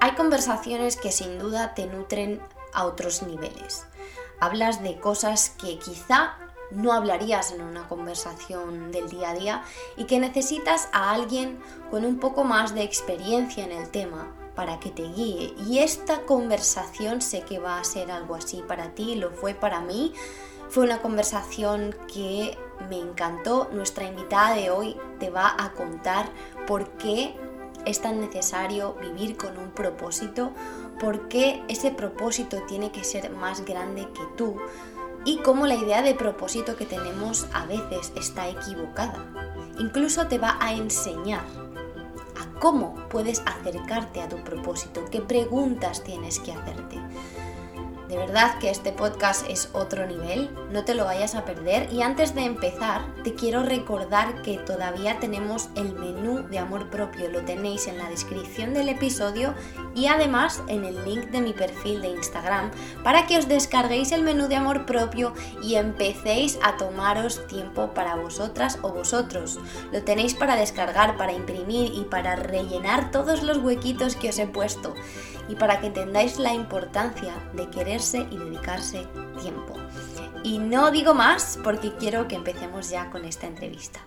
Hay conversaciones que sin duda te nutren a otros niveles. Hablas de cosas que quizá no hablarías en una conversación del día a día y que necesitas a alguien con un poco más de experiencia en el tema para que te guíe. Y esta conversación sé que va a ser algo así para ti, lo fue para mí. Fue una conversación que me encantó. Nuestra invitada de hoy te va a contar por qué es tan necesario vivir con un propósito, por qué ese propósito tiene que ser más grande que tú y cómo la idea de propósito que tenemos a veces está equivocada. Incluso te va a enseñar a cómo puedes acercarte a tu propósito, qué preguntas tienes que hacerte. De verdad que este podcast es otro nivel, no te lo vayas a perder. Y antes de empezar, te quiero recordar que todavía tenemos el menú de amor propio, lo tenéis en la descripción del episodio y además en el link de mi perfil de Instagram para que os descarguéis el menú de amor propio y empecéis a tomaros tiempo para vosotras o vosotros. Lo tenéis para descargar, para imprimir y para rellenar todos los huequitos que os he puesto y para que entendáis la importancia de quererse y dedicarse tiempo. Y no digo más porque quiero que empecemos ya con esta entrevista.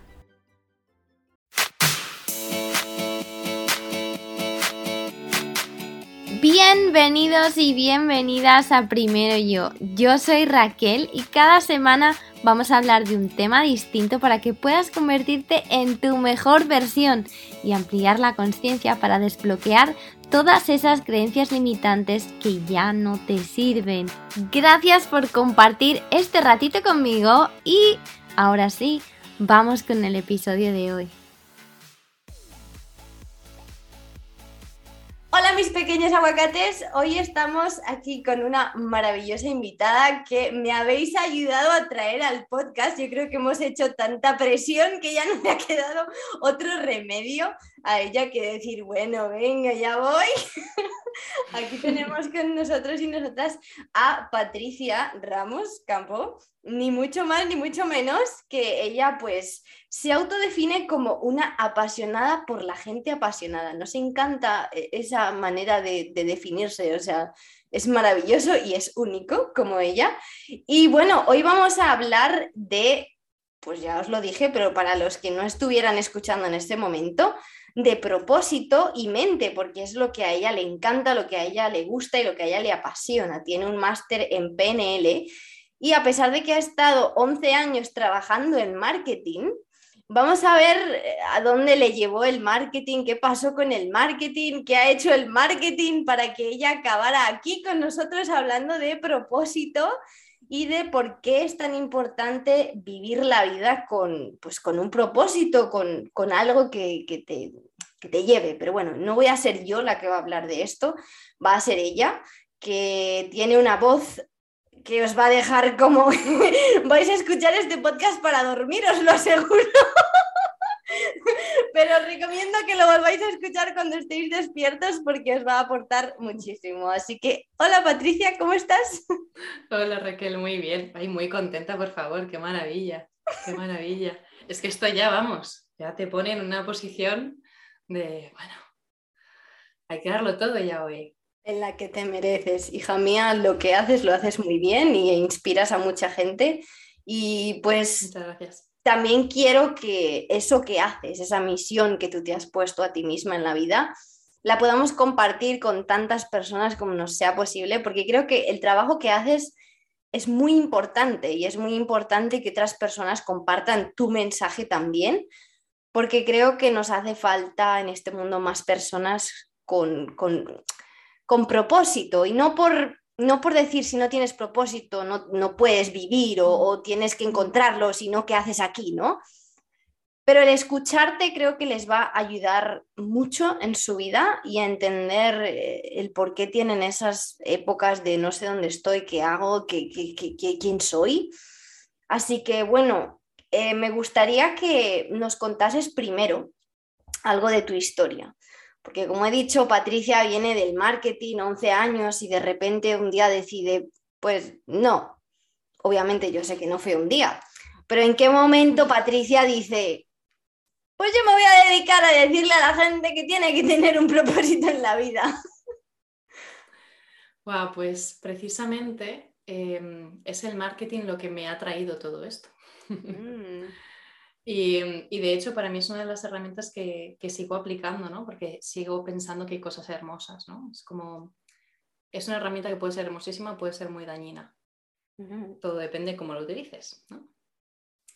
Bienvenidos y bienvenidas a Primero Yo. Yo soy Raquel y cada semana vamos a hablar de un tema distinto para que puedas convertirte en tu mejor versión y ampliar la conciencia para desbloquear todas esas creencias limitantes que ya no te sirven. Gracias por compartir este ratito conmigo y ahora sí, vamos con el episodio de hoy. Hola mis pequeños aguacates, hoy estamos aquí con una maravillosa invitada que me habéis ayudado a traer al podcast. Yo creo que hemos hecho tanta presión que ya no me ha quedado otro remedio a ella que decir, bueno, venga, ya voy. Aquí tenemos con nosotros y nosotras a Patricia Ramos Campo, ni mucho más ni mucho menos que ella pues se autodefine como una apasionada por la gente apasionada. Nos encanta eh, esa manera de, definirse, o sea, es maravilloso y es único como ella. Y bueno, hoy vamos a hablar de, pues ya os lo dije, pero para los que no estuvieran escuchando en este momento, de propósito y mente, porque es lo que a ella le encanta, lo que a ella le gusta y lo que a ella le apasiona. Tiene un máster en PNL y a pesar de que ha estado 11 años trabajando en marketing, vamos a ver eh, a dónde le llevó el marketing, qué pasó con el marketing, qué ha hecho el marketing para que ella acabara aquí con nosotros hablando de propósito y de por qué es tan importante vivir la vida con, pues, con un propósito, con, algo que, te, que te lleve. Pero bueno, no voy a ser yo la que va a hablar de esto, va a ser ella, que tiene una voz que os va a dejar como vais a escuchar este podcast para dormir, os lo aseguro. Pero os recomiendo que lo volváis a escuchar cuando estéis despiertos porque os va a aportar muchísimo. Así que, hola Patricia, ¿cómo estás? Hola Raquel, muy bien. Ay, muy contenta, por favor, qué maravilla, qué maravilla. Es que esto ya vamos, ya te pone en una posición de, bueno, hay que darlo todo ya hoy. En la que te mereces, hija mía, lo que haces lo haces muy bien y inspiras a mucha gente. Y pues Muchas gracias. También quiero que eso que haces, esa misión que tú te has puesto a ti misma en la vida, la podamos compartir con tantas personas como nos sea posible, porque creo que el trabajo que haces es muy importante y es muy importante que otras personas compartan tu mensaje también, porque creo que nos hace falta en este mundo más personas con, con con propósito y no por, no por decir si no tienes propósito no, no puedes vivir o, tienes que encontrarlo, sino qué haces aquí, ¿no? Pero el escucharte creo que les va a ayudar mucho en su vida y a entender eh, el por qué tienen esas épocas de no sé dónde estoy, qué hago, qué, quién soy. Así que bueno, eh, me gustaría que nos contases primero algo de tu historia. Porque como he dicho, Patricia viene del marketing, 11 años, y de repente un día decide, pues no, obviamente yo sé que no fue un día, pero ¿en qué momento Patricia dice, pues yo me voy a dedicar a decirle a la gente que tiene que tener un propósito en la vida? Wow, pues precisamente em, es el marketing lo que me ha traído todo esto. Mm. Y, de hecho para mí es una de las herramientas que, sigo aplicando, ¿no? Porque sigo pensando que hay cosas hermosas, ¿no? Es como, es una herramienta que puede ser hermosísima, puede ser muy dañina. Todo depende de cómo lo utilices, ¿no?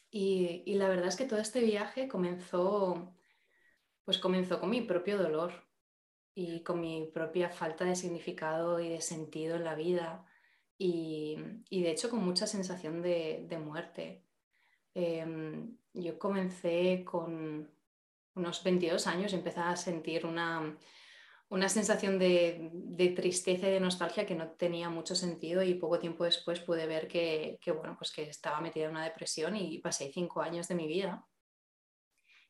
Y, y, la verdad es que todo este viaje comenzó, pues comenzó con mi propio dolor, y con mi propia falta de significado y de sentido en la vida y, de hecho con mucha sensación de, muerte. Em, yo comencé con unos 22 años, empecé a sentir una, una sensación de, tristeza y de nostalgia que no tenía mucho sentido y poco tiempo después pude ver que, bueno, pues que estaba metida en una depresión y pasé cinco años de mi vida.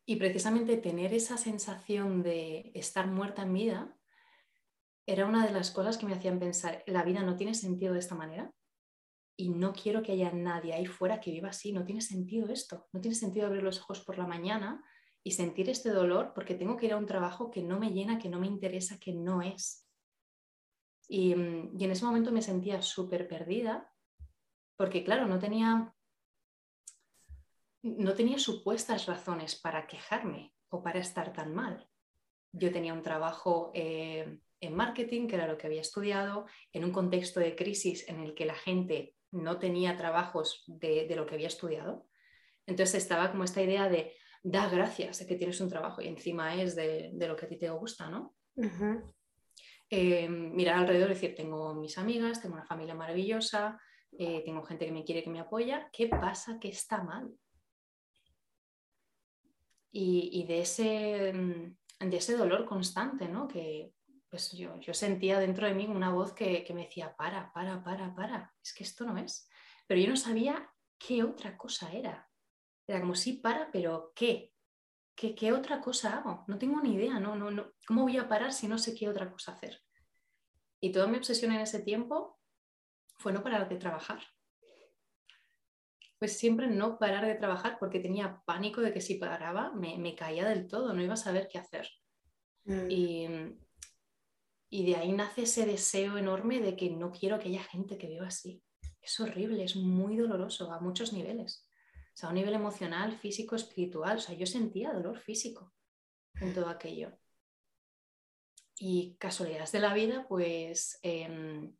Y precisamente tener esa sensación de estar muerta en vida era una de las cosas que me hacían pensar, la vida no tiene sentido de esta manera y no quiero que haya nadie ahí fuera que viva así, no tiene sentido esto, no tiene sentido abrir los ojos por la mañana y sentir este dolor porque tengo que ir a un trabajo que no me llena, que no me interesa, que no es. Y, y en ese momento me sentía súper perdida porque claro, no tenía no tenía supuestas razones para quejarme o para estar tan mal. Yo tenía un trabajo eh, en marketing, que era lo que había estudiado, en un contexto de crisis en el que la gente no tenía trabajos de, lo que había estudiado. Entonces estaba como esta idea de, da gracias de que tienes un trabajo y encima es de, lo que a ti te gusta, ¿no? Eh, mirar alrededor y decir, tengo mis amigas, tengo una familia maravillosa, eh, tengo gente que me quiere, que me apoya, ¿qué pasa que está mal? y, de, ese, mm, de ese dolor constante, ¿no? Que pues yo, yo sentía dentro de mí una voz que, me decía, para, para, para, para, es que esto no es. Pero yo no sabía qué otra cosa era. Era como, sí, para, pero ¿qué? ¿Qué, qué otra cosa hago? No tengo ni idea, no, no, no. ¿Cómo voy a parar si no sé qué otra cosa hacer? Y toda mi obsesión en ese tiempo fue no parar de trabajar pues siempre no parar de trabajar porque tenía pánico de que si paraba me, caía del todo, no iba a saber qué hacer. Mm. Y, de ahí nace ese deseo enorme de que no quiero que haya gente que viva así. Es horrible, es muy doloroso a muchos niveles. O sea, a un nivel emocional, físico, espiritual. O sea, yo sentía dolor físico en todo aquello. Y casualidades de la vida, pues em,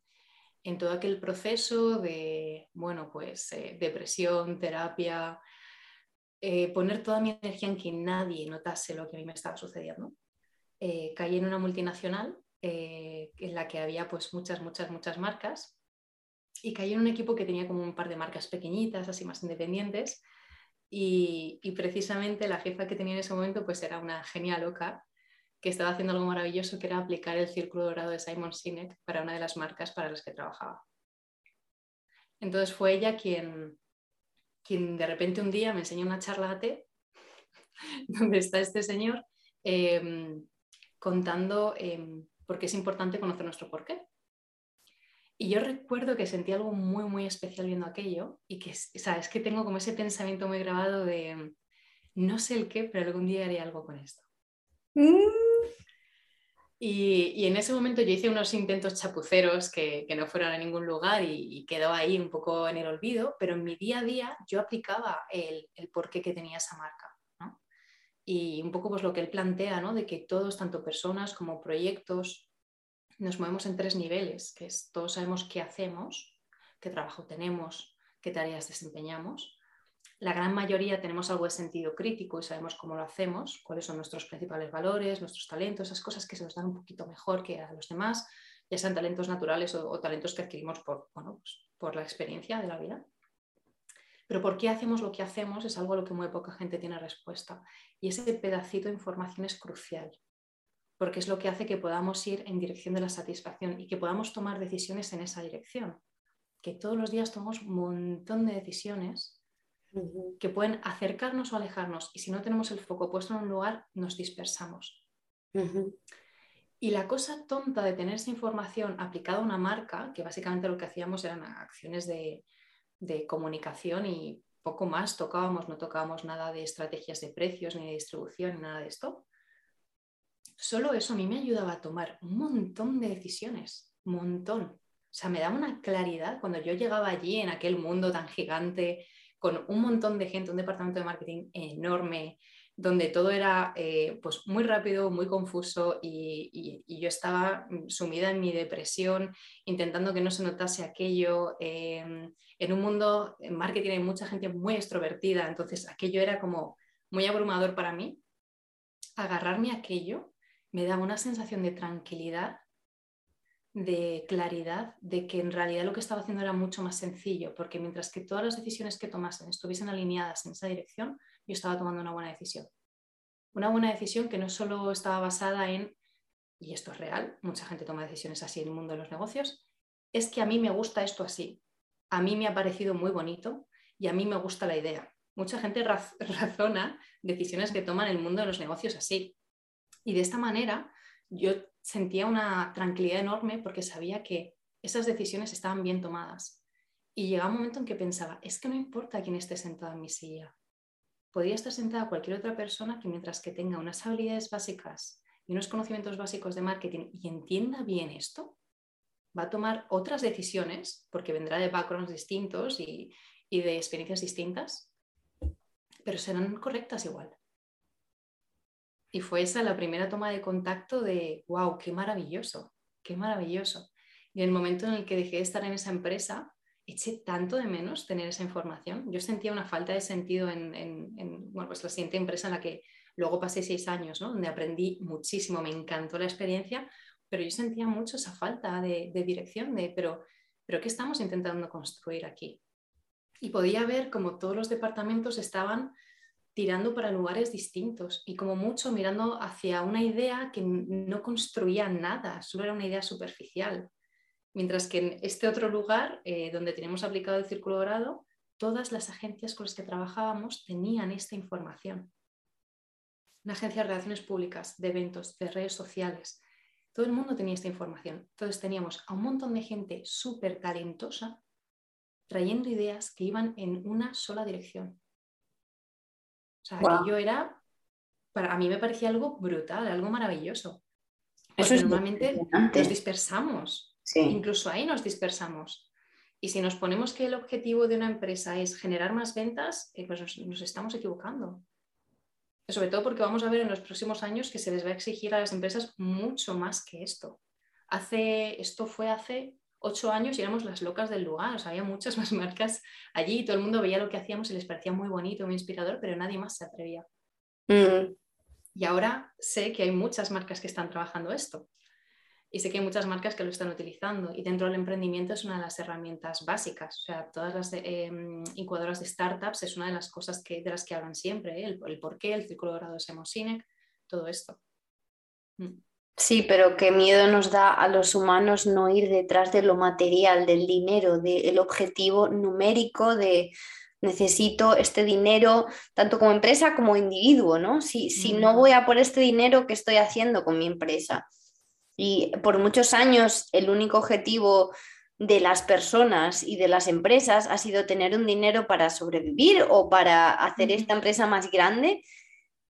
en todo aquel proceso de, bueno, pues eh, depresión, terapia, eh, poner toda mi energía en que nadie notase lo que a mí me estaba sucediendo. Eh, caí en una multinacional en la que había pues muchas, muchas, muchas marcas y caí en un equipo que tenía como un par de marcas pequeñitas, así más independientes. Y, y precisamente la jefa que tenía en ese momento pues era una genia loca que estaba haciendo algo maravilloso, que era aplicar el círculo dorado de Simon Sinek para una de las marcas para las que trabajaba. Entonces fue ella quien, quien de repente un día me enseñó una charla a té, donde está este señor em, contando em, por qué es importante conocer nuestro porqué. Y yo recuerdo que sentí algo muy, muy especial viendo aquello y que, sabes, que tengo como ese pensamiento muy grabado de no sé el qué, pero algún día haré algo con esto. Mm. Y, en ese momento yo hice unos intentos chapuceros que, no fueron a ningún lugar y, quedó ahí un poco en el olvido, pero en mi día a día yo aplicaba el, el porqué que tenía esa marca. Y un poco pues lo que él plantea, ¿no? de que todos, tanto personas como proyectos, nos movemos en tres niveles, que es todos sabemos qué hacemos, qué trabajo tenemos, qué tareas desempeñamos, la gran mayoría tenemos algo de sentido crítico y sabemos cómo lo hacemos, cuáles son nuestros principales valores, nuestros talentos, esas cosas que se nos dan un poquito mejor que a los demás, ya sean talentos naturales o, talentos que adquirimos por, pues, por la experiencia de la vida. Pero por qué hacemos lo que hacemos es algo a lo que muy poca gente tiene respuesta. Y ese pedacito de información es crucial, porque es lo que hace que podamos ir en dirección de la satisfacción y que podamos tomar decisiones en esa dirección. Que todos los días tomamos un montón de decisiones que pueden acercarnos o alejarnos y si no tenemos el foco puesto en un lugar, nos dispersamos. Y la cosa tonta de tener esa información aplicada a una marca, que básicamente lo que hacíamos eran acciones de, comunicación y poco más tocábamos, no tocábamos nada de estrategias de precios ni de distribución ni nada de esto. Solo eso a mí me ayudaba a tomar un montón de decisiones, un montón. O sea, me daba una claridad cuando yo llegaba allí en aquel mundo tan gigante, con un montón de gente, un departamento de marketing enorme, donde todo era eh, pues muy rápido, muy confuso y, yo estaba sumida en mi depresión, intentando que no se notase aquello. Em, en un mundo, en marketing hay mucha gente muy extrovertida, entonces aquello era como muy abrumador para mí. Agarrarme a aquello me daba una sensación de tranquilidad, de claridad, de que en realidad lo que estaba haciendo era mucho más sencillo, porque mientras que todas las decisiones que tomasen estuviesen alineadas en esa dirección, yo estaba tomando una buena decisión. Una buena decisión que no solo estaba basada en, y esto es real, mucha gente toma decisiones así en el mundo de los negocios, es que a mí me gusta esto así, a mí me ha parecido muy bonito y a mí me gusta la idea. Mucha gente razona decisiones que toman el mundo de los negocios así. Y de esta manera yo sentía una tranquilidad enorme porque sabía que esas decisiones estaban bien tomadas. Y llegaba un momento en que pensaba, es que no importa quién esté sentado en mi silla. Podría estar sentada cualquier otra persona que mientras que tenga unas habilidades básicas y unos conocimientos básicos de marketing y entienda bien esto, va a tomar otras decisiones, porque vendrá de backgrounds distintos y, y de experiencias distintas, pero serán correctas igual. Y fue esa la primera toma de contacto de, wow, qué maravilloso, qué maravilloso. Y en el momento en el que dejé de estar en esa empresa, eché tanto de menos tener esa información. Yo sentía una falta de sentido en, en, bueno, pues la siguiente empresa en la que luego pasé seis años, ¿no? donde aprendí muchísimo, me encantó la experiencia, pero yo sentía mucho esa falta de, dirección, de, pero, pero ¿qué estamos intentando construir aquí? Y podía ver como todos los departamentos estaban tirando para lugares distintos y como mucho mirando hacia una idea que no construía nada, solo era una idea superficial. Mientras que en este otro lugar, eh, donde tenemos aplicado el círculo dorado, todas las agencias con las que trabajábamos tenían esta información. Una agencia de relaciones públicas, de eventos, de redes sociales, todo el mundo tenía esta información. Entonces teníamos a un montón de gente súper talentosa trayendo ideas que iban en una sola dirección. O sea, yo era, para a mí me parecía algo brutal, algo maravilloso. Porque normalmente nos dispersamos. Incluso ahí nos dispersamos. Y si nos ponemos que el objetivo de una empresa es generar más ventas, eh, pues nos estamos equivocando sobre todo porque vamos a ver en los próximos años que se les va a exigir a las empresas mucho más que esto. Hace, esto fue hace ocho años y éramos las locas del lugar, había muchas más marcas allí y todo el mundo veía lo que hacíamos y les parecía muy bonito, muy inspirador, pero nadie más se atrevía. Mm. Y ahora sé que hay muchas marcas que están trabajando esto y sé que hay muchas marcas que lo están utilizando y dentro del emprendimiento es una de las herramientas básicas. O sea, todas las em, incubadoras de startups es una de las cosas que, de las que hablan siempre, ¿eh? el, el, por qué, el círculo dorado de Semosinek, todo esto. Mm. Sí, pero qué miedo nos da a los humanos no ir detrás de lo material, del dinero, del objetivo numérico de necesito este dinero tanto como empresa como individuo, ¿no? Si, si no voy a por este dinero, ¿qué estoy haciendo con mi empresa? Y por muchos años el único objetivo de las personas y de las empresas ha sido tener un dinero para sobrevivir o para hacer esta empresa más grande.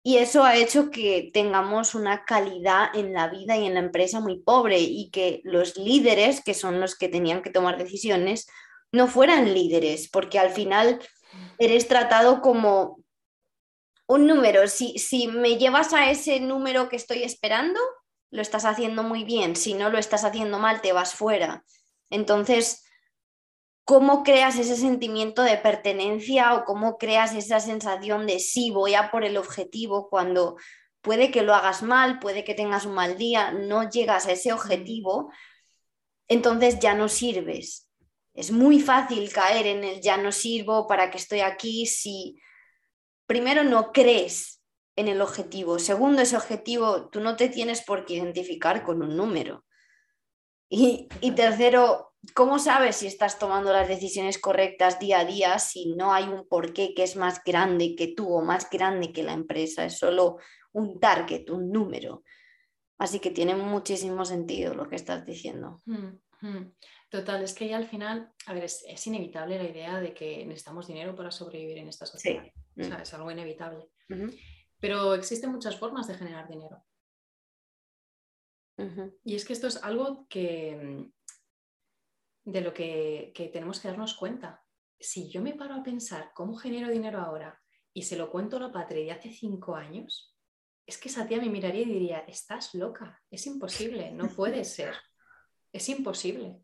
Y eso ha hecho que tengamos una calidad en la vida y en la empresa muy pobre y que los líderes, que son los que tenían que tomar decisiones, no fueran líderes, porque al final eres tratado como un número. Si, si me llevas a ese número que estoy esperando, lo estás haciendo muy bien, si no lo estás haciendo mal, te vas fuera. Entonces, ¿cómo creas ese sentimiento de pertenencia o cómo creas esa sensación de sí, voy a por el objetivo cuando puede que lo hagas mal, puede que tengas un mal día, no llegas a ese objetivo, entonces ya no sirves. Es muy fácil caer en el ya no sirvo, para que estoy aquí, si primero no crees en el objetivo. Segundo, ese objetivo tú no te tienes por qué identificar con un número. Y, tercero, ¿cómo sabes si estás tomando las decisiones correctas día a día si no hay un porqué que es más grande que tú o más grande que la empresa? Es solo un target, un número. Así que tiene muchísimo sentido lo que estás diciendo. Mm, mm. Total, es que ya al final, a ver, es, inevitable la idea de que necesitamos dinero para sobrevivir en esta sociedad. O sea, mm. es algo inevitable. Pero existen muchas formas de generar dinero. Y es que esto es algo que, de lo que, que tenemos que darnos cuenta. Si yo me paro a pensar cómo genero dinero ahora y se lo cuento a la patria de hace cinco años, es que esa tía me miraría y diría, estás loca, es imposible, no puede ser, es imposible.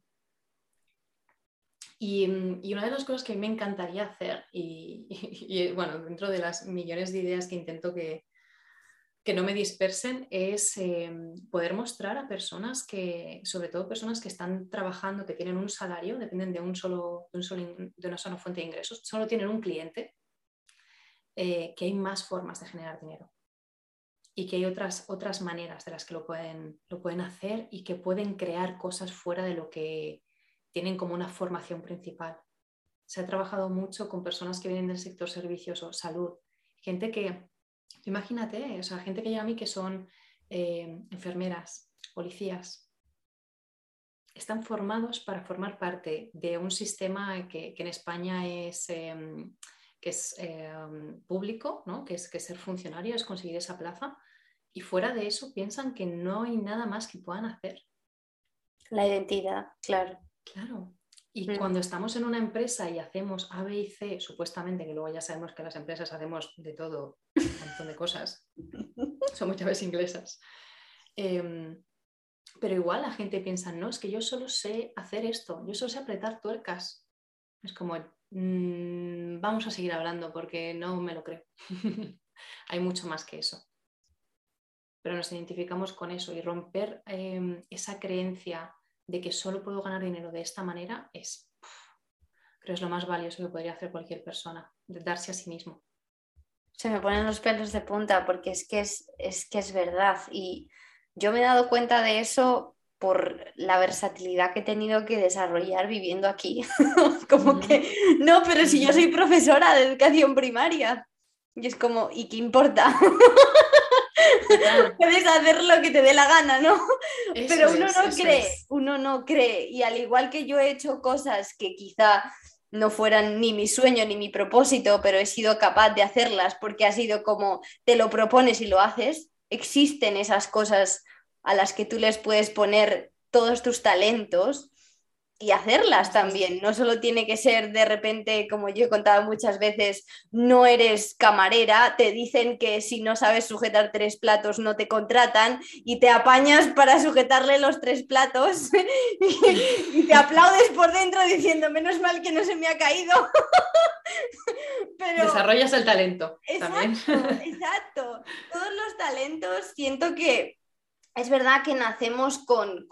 Y, una de las cosas que me encantaría hacer, y, bueno, dentro de las millones de ideas que intento que, que no me dispersen, es eh, poder mostrar a personas que, sobre todo personas que están trabajando, que tienen un salario, dependen de, un solo, de, un solo, de una sola fuente de ingresos, solo tienen un cliente, eh, que hay más formas de generar dinero. Y que hay otras, otras maneras de las que lo pueden, lo pueden hacer y que pueden crear cosas fuera de lo que tienen como una formación principal. Se ha trabajado mucho con personas que vienen del sector servicios o salud, gente que, imagínate, o sea, gente que llega a mí que son eh, enfermeras, policías, están formados para formar parte de un sistema que, en España es, em, que es em, público, ¿no? que, es, que ser funcionario es conseguir esa plaza, y fuera de eso piensan que no hay nada más que puedan hacer. La identidad, claro. Claro. Y mm. cuando estamos en una empresa y hacemos A, B y C, supuestamente, que luego ya sabemos que las empresas hacemos de todo, un montón de cosas, somos llaves inglesas. Em, pero igual la gente piensa, no, es que yo solo sé hacer esto, yo solo sé apretar tuercas. Es como, mm, vamos a seguir hablando porque no me lo creo. Hay mucho más que eso. Pero nos identificamos con eso y romper em, esa creencia de que solo puedo ganar dinero de esta manera es, creo, es lo más valioso que podría hacer cualquier persona, de darse a sí mismo. Se me ponen los pelos de punta porque es que es, es que es verdad y yo me he dado cuenta de eso por la versatilidad que he tenido que desarrollar viviendo aquí. como que, no, pero si yo soy profesora de educación primaria. Y es como, ¿y qué importa? Puedes hacer lo que te dé la gana, ¿no? Pero uno no cree, uno no cree. Y al igual que yo he hecho cosas que quizá no fueran ni mi sueño ni mi propósito, pero he sido capaz de hacerlas porque ha sido como te lo propones y lo haces, existen esas cosas a las que tú les puedes poner todos tus talentos y hacerlas también. No solo tiene que ser de repente, como yo he contado muchas veces, no eres camarera, te dicen que si no sabes sujetar tres platos no te contratan y te apañas para sujetarle los tres platos y, te aplaudes por dentro diciendo, menos mal que no se me ha caído. Pero... Desarrollas el talento. Exacto, exacto. Todos los talentos siento que es verdad que nacemos con,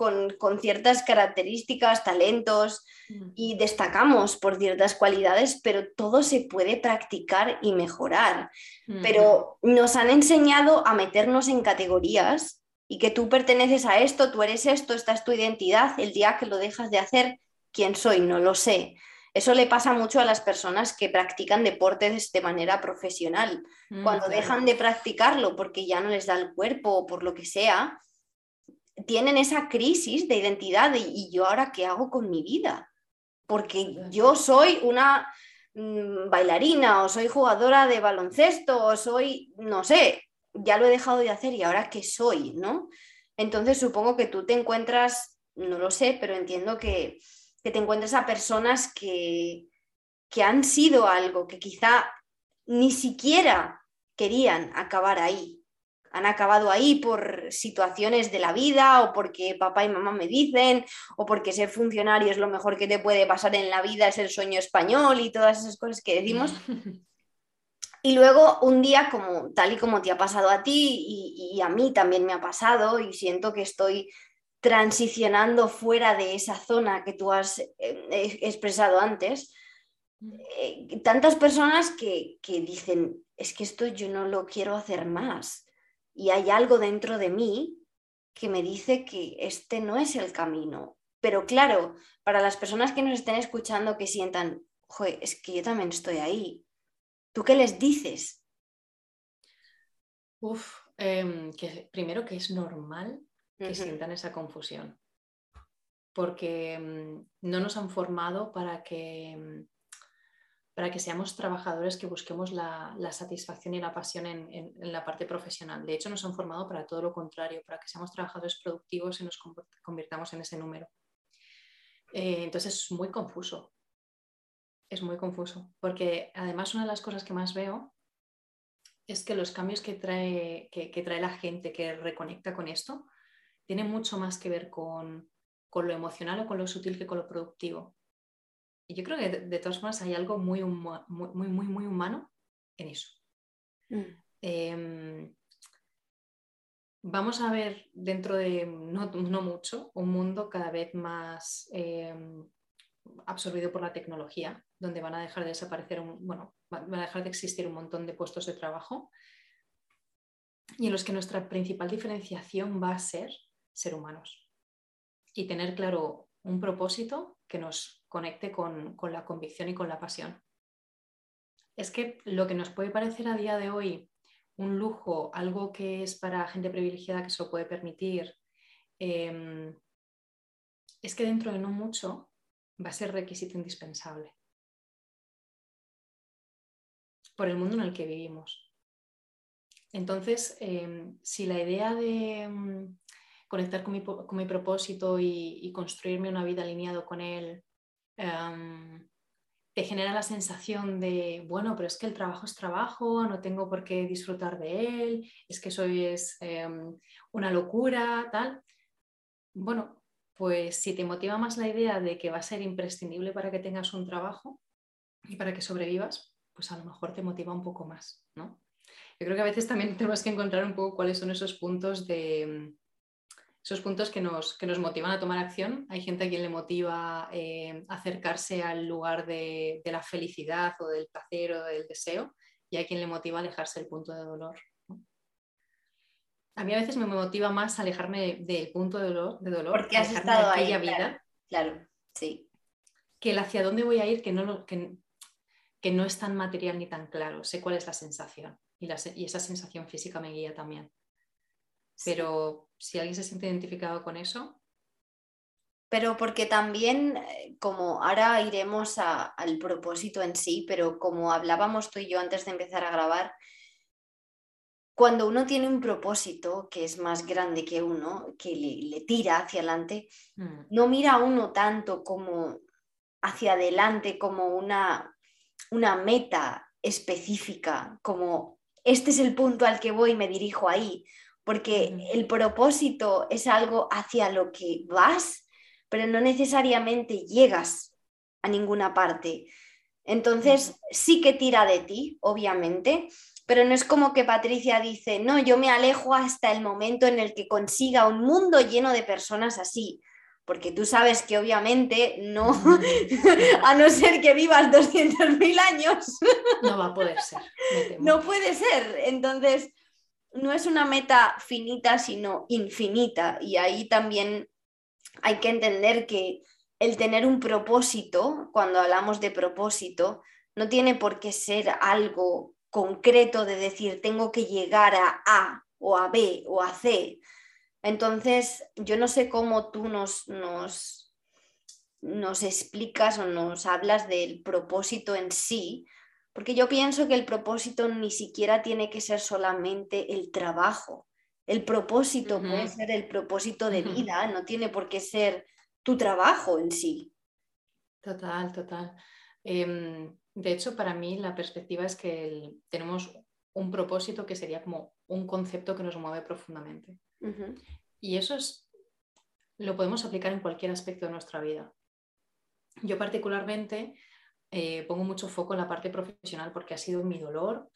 ciertas características, talentos mm. y destacamos por ciertas cualidades, pero todo se puede practicar y mejorar. Mm. Pero nos han enseñado a meternos en categorías y que tú perteneces a esto, tú eres esto, esta es tu identidad, el día que lo dejas de hacer, ¿quién soy? No lo sé. Eso le pasa mucho a las personas que practican deportes de manera profesional. Mm, Cuando dejan de practicarlo porque ya no les da el cuerpo o por lo que sea, tienen esa crisis de identidad y yo ahora qué hago con mi vida, porque yo soy una mm, bailarina o soy jugadora de baloncesto o soy, no sé, ya lo he dejado de hacer y ahora qué soy, ¿no? Entonces supongo que tú te encuentras, no lo sé, pero entiendo que, que te encuentras a personas que, que han sido algo, que quizá ni siquiera querían acabar ahí, han acabado ahí por situaciones de la vida o porque papá y mamá me dicen o porque ser funcionario es lo mejor que te puede pasar en la vida, es el sueño español y todas esas cosas que decimos. Y luego un día, como tal y como te ha pasado a ti y, a mí también me ha pasado y siento que estoy transicionando fuera de esa zona que tú has eh, expresado antes, eh, tantas personas que, que, dicen, es que esto yo no lo quiero hacer más y hay algo dentro de mí que me dice que este no es el camino. Pero claro, para las personas que nos estén escuchando que sientan, Joder, es que yo también estoy ahí, ¿tú qué les dices? Uf, em, que primero que es normal que sientan esa confusión, porque em, no nos han formado para que em, para que seamos trabajadores que busquemos la, satisfacción y la pasión en, la parte profesional. De hecho, nos han formado para todo lo contrario, para que seamos trabajadores productivos y nos convirtamos en ese número. Eh, entonces es muy confuso. Es muy confuso. Porque además una de las cosas que más veo es que los cambios que trae, que, trae la gente que reconecta con esto tienen mucho más que ver con, lo emocional o con lo sutil que con lo productivo. Y yo creo que de, todas formas hay algo muy, muy, muy, muy, muy humano en eso. Mm. Em, vamos a ver dentro de no, mucho un mundo cada vez más em, absorbido por la tecnología, donde van a dejar de desaparecer, bueno, van a dejar de existir un montón de puestos de trabajo y en los que nuestra principal diferenciación va a ser ser humanos y tener claro un propósito que nos conecte con, con la convicción y con la pasión. Es que lo que nos puede parecer a día de hoy un lujo, algo que es para gente privilegiada que se lo puede permitir, em, es que dentro de no mucho va a ser requisito indispensable por el mundo en el que vivimos. Entonces, em, si la idea de em, conectar con mi, propósito y, construirme una vida alineado con él te genera la sensación de, bueno, pero es que el trabajo es trabajo, no tengo por qué disfrutar de él, es que eso es em, una locura, tal. Bueno, pues si te motiva más la idea de que va a ser imprescindible para que tengas un trabajo y para que sobrevivas, pues a lo mejor te motiva un poco más, ¿no? Yo creo que a veces también tenemos que encontrar un poco cuáles son esos puntos de, esos puntos que nos, que nos motivan a tomar acción. Hay gente a quien le motiva eh, acercarse al lugar de, la felicidad o del placer o del deseo y hay quien le motiva alejarse del punto de dolor. A mí a veces me motiva más alejarme del punto de dolor, de dolor porque has estado ahí, vida, claro, sí. Que el hacia dónde voy a ir, que no, que, que no es tan material ni tan claro. Sé cuál es la sensación y, y esa sensación física me guía también. Pero si alguien se siente identificado con eso. Pero porque también, eh, como ahora iremos al propósito en sí, pero como hablábamos tú y yo antes de empezar a grabar, cuando uno tiene un propósito que es más grande que uno, que le, tira hacia adelante, mm. no mira a uno tanto como hacia adelante, como una, una meta específica, como este es el punto al que voy y me dirijo ahí, porque el propósito es algo hacia lo que vas, pero no necesariamente llegas a ninguna parte. Entonces, sí que tira de ti, obviamente, pero no es como que Patricia dice, no, yo me alejo hasta el momento en el que consiga un mundo lleno de personas así, porque tú sabes que obviamente no, a no ser que vivas 200.000 años, no va a poder ser. No puede ser. Entonces, no es una meta finita, sino infinita. Y ahí también hay que entender que el tener un propósito, cuando hablamos de propósito, no tiene por qué ser algo concreto de decir tengo que llegar a A o a B o a C. Entonces, yo no sé cómo tú nos, nos, nos explicas o nos hablas del propósito en sí, porque yo pienso que el propósito ni siquiera tiene que ser solamente el trabajo. El propósito puede ser el propósito de vida, no tiene por qué ser tu trabajo en sí. Total, total. Em, de hecho, para mí la perspectiva es que tenemos un propósito que sería como un concepto que nos mueve profundamente. Y eso es, lo podemos aplicar en cualquier aspecto de nuestra vida. Yo particularmente eh, pongo mucho foco en la parte profesional porque ha sido mi dolor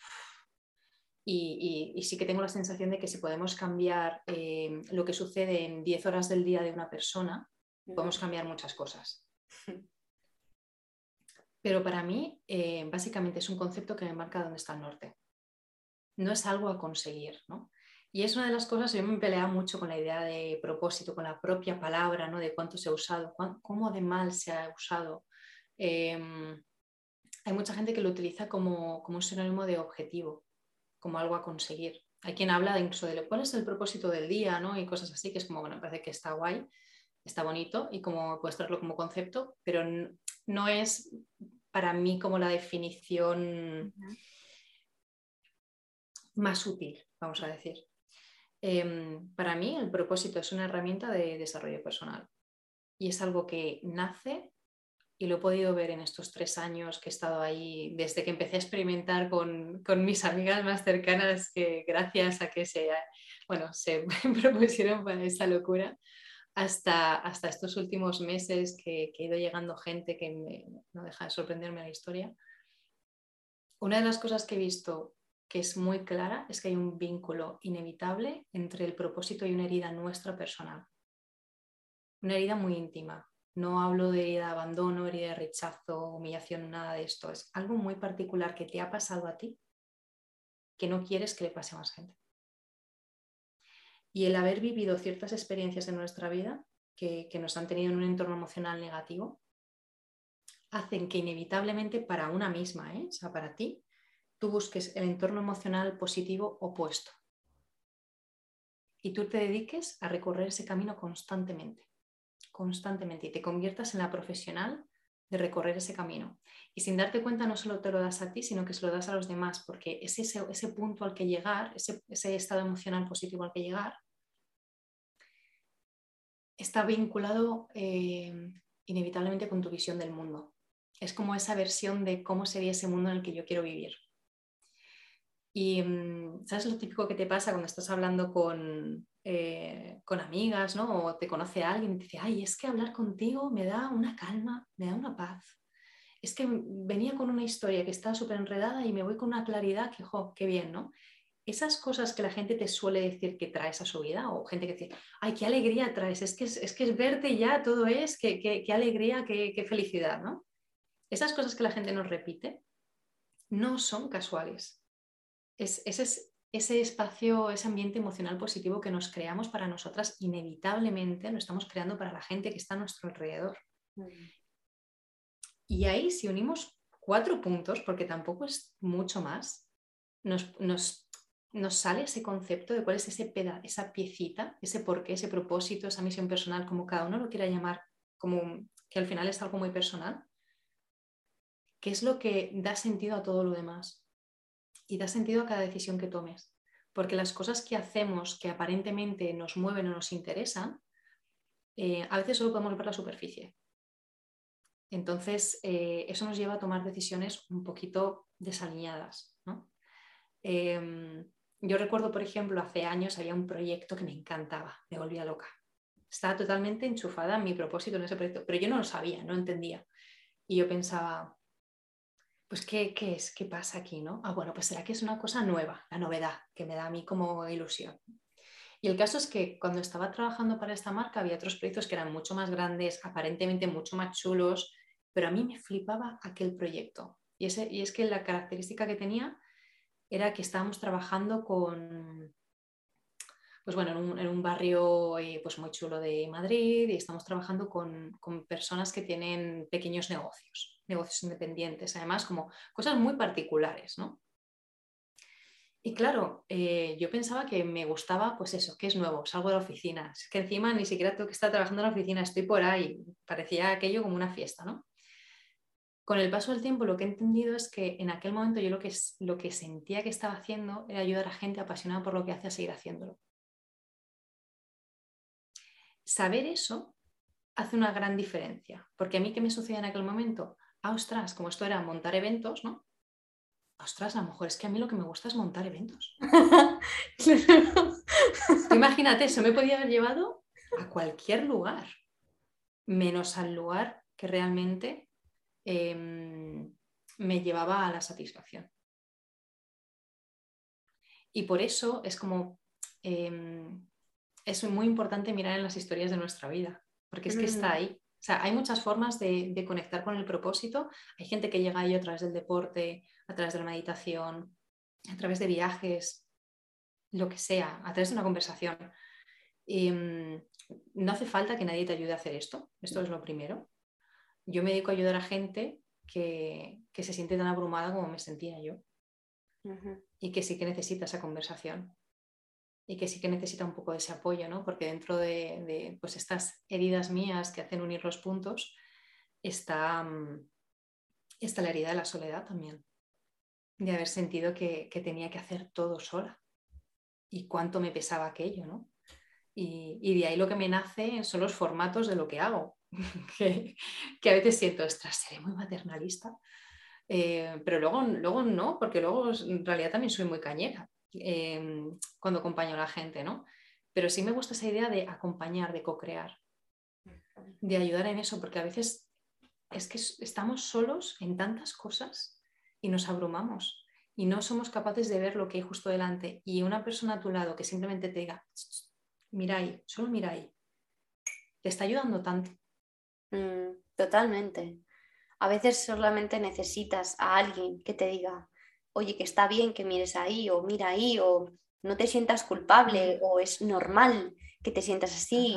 y, sí que tengo la sensación de que si podemos cambiar eh, lo que sucede en 10 horas del día de una persona, podemos cambiar muchas cosas. Pero para mí, eh, básicamente es un concepto que me marca dónde está el norte. No es algo a conseguir, ¿no? Y es una de las cosas, yo me pelea mucho con la idea de propósito, con la propia palabra, ¿no? De cuánto se ha usado, cómo de mal se ha usado. Em, hay mucha gente que lo utiliza como, un sinónimo de objetivo, como algo a conseguir. Hay quien habla de incluso de cuál es el propósito del día, ¿no? Y cosas así, que es como, bueno, me parece que está guay, está bonito y como puedes traerlo como concepto, pero no es para mí como la definición más útil, vamos a decir. Em, para mí el propósito es una herramienta de desarrollo personal. y es algo que nace y lo he podido ver en estos tres años que he estado ahí, desde que empecé a experimentar con, mis amigas más cercanas, que gracias a que se, bueno, se propusieron para esa locura, hasta, hasta estos últimos meses que, que he ido llegando gente que no deja de sorprenderme la historia. Una de las cosas que he visto que es muy clara es que hay un vínculo inevitable entre el propósito y una herida nuestra personal. Una herida muy íntima, no hablo de herida de abandono, herida de rechazo, humillación, nada de esto. Es algo muy particular que te ha pasado a ti que no quieres que le pase a más gente. Y el haber vivido ciertas experiencias en nuestra vida que, nos han tenido en un entorno emocional negativo, hacen que inevitablemente para una misma, ¿eh? o sea, para ti, tú busques el entorno emocional positivo opuesto. Y tú te dediques a recorrer ese camino constantemente constantemente y te conviertas en la profesional de recorrer ese camino. Y sin darte cuenta no solo te lo das a ti, sino que se lo das a los demás, porque es ese, ese punto al que llegar, ese, estado emocional positivo al que llegar, está vinculado eh, inevitablemente con tu visión del mundo. Es como esa versión de cómo sería ese mundo en el que yo quiero vivir. Y mm, ¿sabes lo típico que te pasa cuando estás hablando con, eh, con amigas, ¿no? O te conoce alguien y te dice, ay, es que hablar contigo me da una calma, me da una paz. Es que venía con una historia que está súper enredada y me voy con una claridad que, jo, qué bien, ¿no? Esas cosas que la gente te suele decir que traes a su vida, o gente que dice, ay, qué alegría traes, es que es, que es verte ya, todo es, qué, qué, alegría, qué, qué felicidad, ¿no? Esas cosas que la gente nos repite no son casuales. Es, ese es ese espacio, ese ambiente emocional positivo que nos creamos para nosotras, inevitablemente lo estamos creando para la gente que está a nuestro alrededor. Mm. Y ahí, si unimos cuatro puntos, porque tampoco es mucho más, nos, nos, nos sale ese concepto de cuál es ese peda, esa piecita, ese porqué, ese propósito, esa misión personal, como cada uno lo quiera llamar, como que al final es algo muy personal, que es lo que da sentido a todo lo demás y da sentido a cada decisión que tomes. Porque las cosas que hacemos que aparentemente nos mueven o nos interesan, eh, a veces solo podemos ver la superficie. Entonces, eh, eso nos lleva a tomar decisiones un poquito desalineadas. Em, yo recuerdo, por ejemplo, hace años había un proyecto que me encantaba, me volvía loca. Estaba totalmente enchufada en mi propósito en ese proyecto, pero yo no lo sabía, no entendía. Y yo pensaba, pues ¿qué, es? ¿Qué pasa aquí? ¿no? Ah, bueno, pues será que es una cosa nueva, la novedad, que me da a mí como ilusión. Y el caso es que cuando estaba trabajando para esta marca había otros proyectos que eran mucho más grandes, aparentemente mucho más chulos, pero a mí me flipaba aquel proyecto. Y, ese, y es que la característica que tenía era que estábamos trabajando con, pues bueno, en un, barrio eh, pues muy chulo de Madrid y estamos trabajando con, con personas que tienen pequeños negocios negocios independientes, además como cosas muy particulares, ¿no? Y claro, eh, yo pensaba que me gustaba, pues eso, que es nuevo, salgo de la oficina, es que encima ni siquiera tengo que estar trabajando en la oficina, estoy por ahí, parecía aquello como una fiesta, ¿no? Con el paso del tiempo lo que he entendido es que en aquel momento yo lo que, lo que sentía que estaba haciendo era ayudar a gente apasionada por lo que hace a seguir haciéndolo. Saber eso hace una gran diferencia, porque a mí qué me sucede en aquel momento, ostras, como esto era montar eventos, ¿no? Ostras, a lo mejor es que a mí lo que me gusta es montar eventos. Imagínate, eso me podía haber llevado a cualquier lugar, menos al lugar que realmente em, me llevaba a la satisfacción. Y por eso es como, em, es muy importante mirar en las historias de nuestra vida, porque es que está mm. ahí. Sea, hay muchas formas de, conectar con el propósito. Hay gente que llega ahí a través del deporte, a través de la meditación, a través de viajes, lo que sea, a través de una conversación. Mm, no hace falta que nadie te ayude a hacer esto. Esto es lo primero. Yo me dedico a ayudar a gente que, se siente tan abrumada como me sentía yo. Y que sí que necesita esa conversación y que sí que necesita un poco de ese apoyo, ¿no? Porque dentro de, pues estas heridas mías que hacen unir los puntos está, mm, está la herida de la soledad también, de haber sentido que, tenía que hacer todo sola. Y cuánto me pesaba aquello, ¿no? Y, de ahí lo que me nace son los formatos de lo que hago, que, a veces siento, ostras, seré muy maternalista, eh, pero luego, luego no, porque luego en realidad también soy muy cañera em, cuando acompaño a la gente, ¿no? Pero sí me gusta esa idea de acompañar, de co-crear, de ayudar en eso, porque a veces es que estamos solos en tantas cosas y nos abrumamos y no somos capaces de ver lo que hay justo delante. Y una persona a tu lado que simplemente te diga, mira ahí, solo mira ahí, te está ayudando tanto. Mm, totalmente. A veces solamente necesitas a alguien que te diga, oye, que está bien que mires ahí, o mira ahí, o no te sientas culpable, o es normal que te sientas así.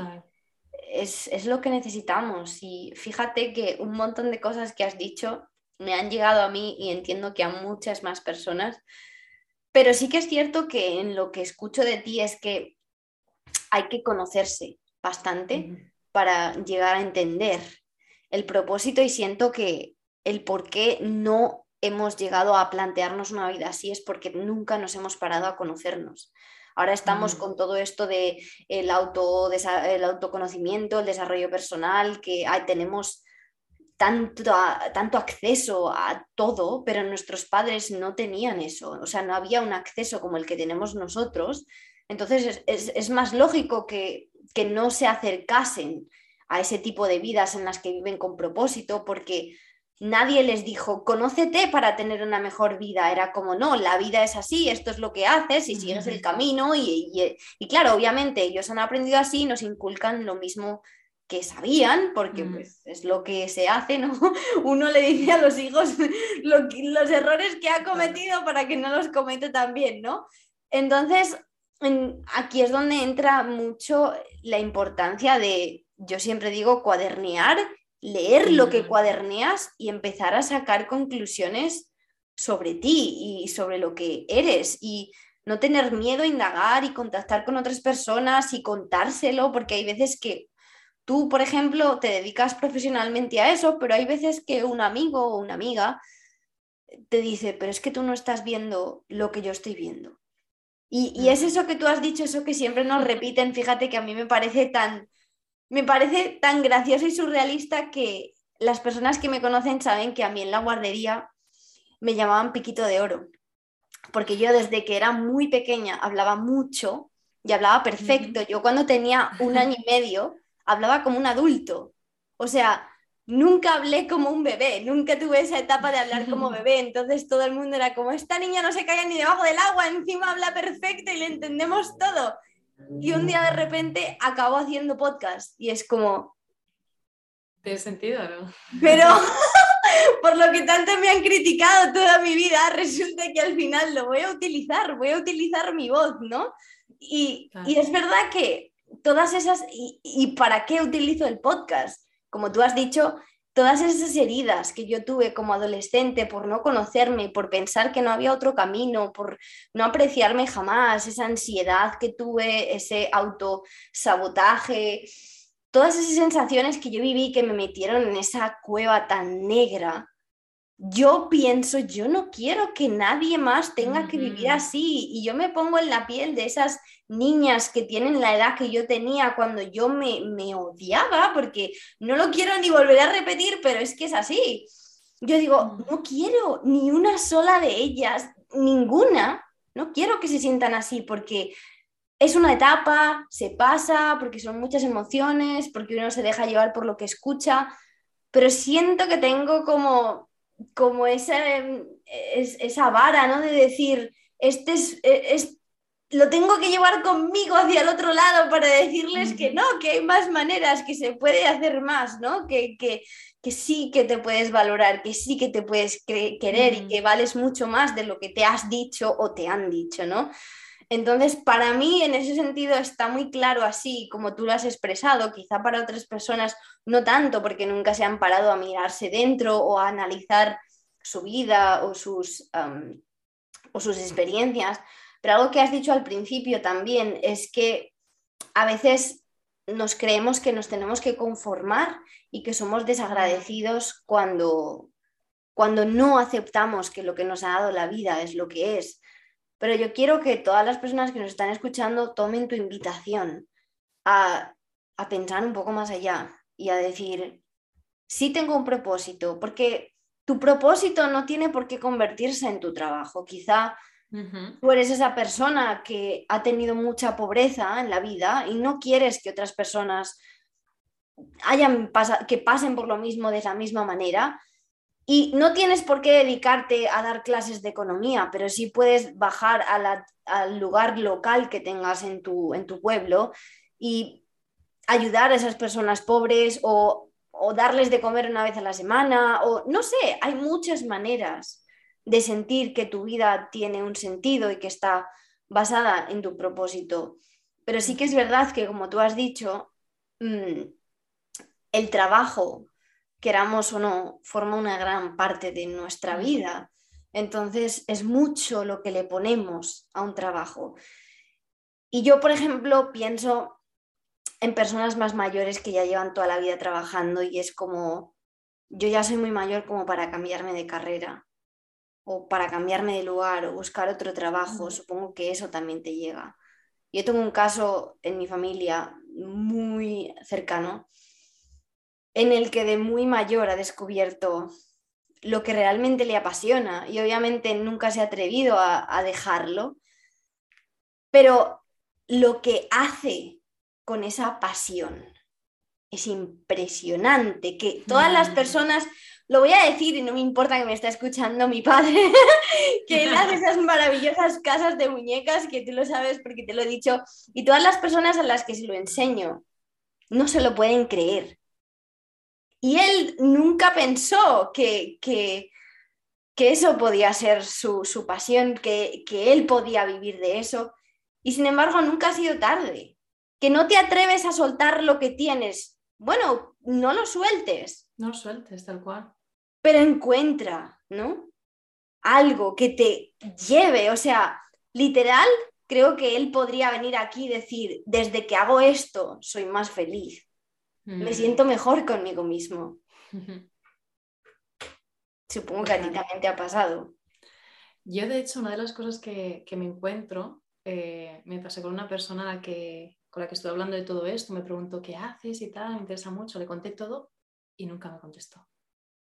Es, es, lo que necesitamos. Y fíjate que un montón de cosas que has dicho me han llegado a mí y entiendo que a muchas más personas. Pero sí que es cierto que en lo que escucho de ti es que hay que conocerse bastante para llegar a entender el propósito y siento que el por qué no hemos llegado a plantearnos una vida así es porque nunca nos hemos parado a conocernos. Ahora estamos con todo esto de el, auto, el autoconocimiento, el desarrollo personal, que tenemos tanto, tanto acceso a todo, pero nuestros padres no tenían eso, o sea, no había un acceso como el que tenemos nosotros. Entonces es, más lógico que, que no se acercasen a ese tipo de vidas en las que viven con propósito, porque nadie les dijo, conócete para tener una mejor vida. Era como, no, la vida es así, esto es lo que haces y sigues el camino. Y, y, claro, obviamente ellos han aprendido así, nos inculcan lo mismo que sabían, porque pues, es lo que se hace, ¿no? Uno le dice a los hijos los errores que ha cometido para que no los cometa también, ¿no? Entonces, aquí es donde entra mucho la importancia de, yo siempre digo, cuadernear, leer lo que cuaderneas y empezar a sacar conclusiones sobre ti y sobre lo que eres. Y no tener miedo a indagar y contactar con otras personas y contárselo, porque hay veces que Tú, por ejemplo, te dedicas profesionalmente a eso, pero hay veces que un amigo o una amiga te dice, pero es que tú no estás viendo lo que yo estoy viendo. Y, es eso que tú has dicho, eso que siempre nos repiten, fíjate que a mí me parece tan, me parece tan gracioso y surrealista que las personas que me conocen saben que a mí en la guardería me llamaban piquito de oro, porque yo desde que era muy pequeña hablaba mucho y hablaba perfecto. Yo cuando tenía un año y medio hablaba como un adulto. O sea, nunca hablé como un bebé, nunca tuve esa etapa de hablar como bebé, entonces todo el mundo era como, esta niña no se cae ni debajo del agua, encima habla perfecto y le entendemos todo. Y un día de repente acabo haciendo podcast y es como... ¿Tiene sentido no? Pero por lo que tanto me han criticado toda mi vida, resulta que al final lo voy a utilizar, voy a utilizar mi voz, ¿no? Y, y es verdad que todas esas, y, para qué utilizo el podcast? Como tú has dicho, todas esas heridas que yo tuve como adolescente por no conocerme, por pensar que no había otro camino, por no apreciarme jamás, esa ansiedad que tuve, ese autosabotaje, todas esas sensaciones que yo viví que me metieron en esa cueva tan negra, yo pienso, yo no quiero que nadie más tenga que vivir así. Y yo me pongo en la piel de esas niñas que tienen la edad que yo tenía cuando yo me, me odiaba, porque no lo quiero ni volver a repetir, pero es que es así. Yo digo, no quiero ni una sola de ellas, ninguna, no quiero que se sientan así, porque es una etapa, se pasa, porque son muchas emociones, porque uno se deja llevar por lo que escucha, pero siento que tengo como como esa, em, esa vara, ¿no? De decir, este e, es, lo tengo que llevar conmigo hacia el otro lado para decirles que no, que hay más maneras, que se puede hacer más, ¿no? Que, que, sí que te puedes valorar, que sí que te puedes querer y que vales mucho más de lo que te has dicho o te han dicho, ¿no? Entonces, para mí, en ese sentido, está muy claro así, como tú lo has expresado. Quizá para otras personas no tanto, porque nunca se han parado a mirarse dentro o a analizar su vida o sus, o sus experiencias. Pero algo que has dicho al principio también es que a veces nos creemos que nos tenemos que conformar y que somos desagradecidos cuando, cuando no aceptamos que lo que nos ha dado la vida es lo que es pero yo quiero que todas las personas que nos están escuchando tomen tu invitación. a, a pensar un poco más allá y a decir, sí tengo un propósito, porque tu propósito no tiene por qué convertirse en tu trabajo. Quizá tú eres esa persona que ha tenido mucha pobreza en la vida y no quieres que otras personas hayan que pasen por lo mismo de la misma manera. Y no tienes por qué dedicarte a dar clases de economía, pero sí puedes bajar al lugar local que tengas en tu, en tu pueblo y ayudar a esas personas pobres o o darles de comer una vez a la semana, o no sé, hay muchas maneras de sentir que tu vida tiene un sentido y que está basada en tu propósito. Pero sí que es verdad que, como tú has dicho, mm, el trabajo, queramos o no, forma una gran parte de nuestra vida. Entonces es mucho lo que le ponemos a un trabajo. Y yo, por ejemplo, pienso en personas más mayores que ya llevan toda la vida trabajando y es como, yo ya soy muy mayor como para cambiarme de carrera o para cambiarme de lugar o buscar otro trabajo, supongo que eso también te llega. Yo tengo un caso en mi familia muy cercano en el que de muy mayor ha descubierto lo que realmente le apasiona y obviamente nunca se ha atrevido a, a dejarlo, pero lo que hace con esa pasión. Es impresionante que todas las mm. personas, lo voy a decir y no me importa que me esté escuchando mi padre, que él hace esas maravillosas casas de muñecas que tú lo sabes porque te lo he dicho, y todas las personas a las que se lo enseño no se lo pueden creer. Y él nunca pensó que, que, eso podía ser su, pasión, que, que él podía vivir de eso. Y sin embargo, nunca ha sido tarde que no te atreves a soltar lo que tienes. Bueno, no lo sueltes. No lo sueltes, tal cual. Pero encuentra, ¿no? Algo que te lleve, o sea, literal, creo que él podría venir aquí y decir, desde que hago esto, soy más feliz. Me siento mejor conmigo mismo. Supongo que a ti también te ha pasado. Yo, de hecho, una de las cosas que, me encuentro, eh, me pasé con una persona a la que con la que estoy hablando de todo esto, me preguntó qué haces y tal, me interesa mucho, le conté todo y nunca me contestó.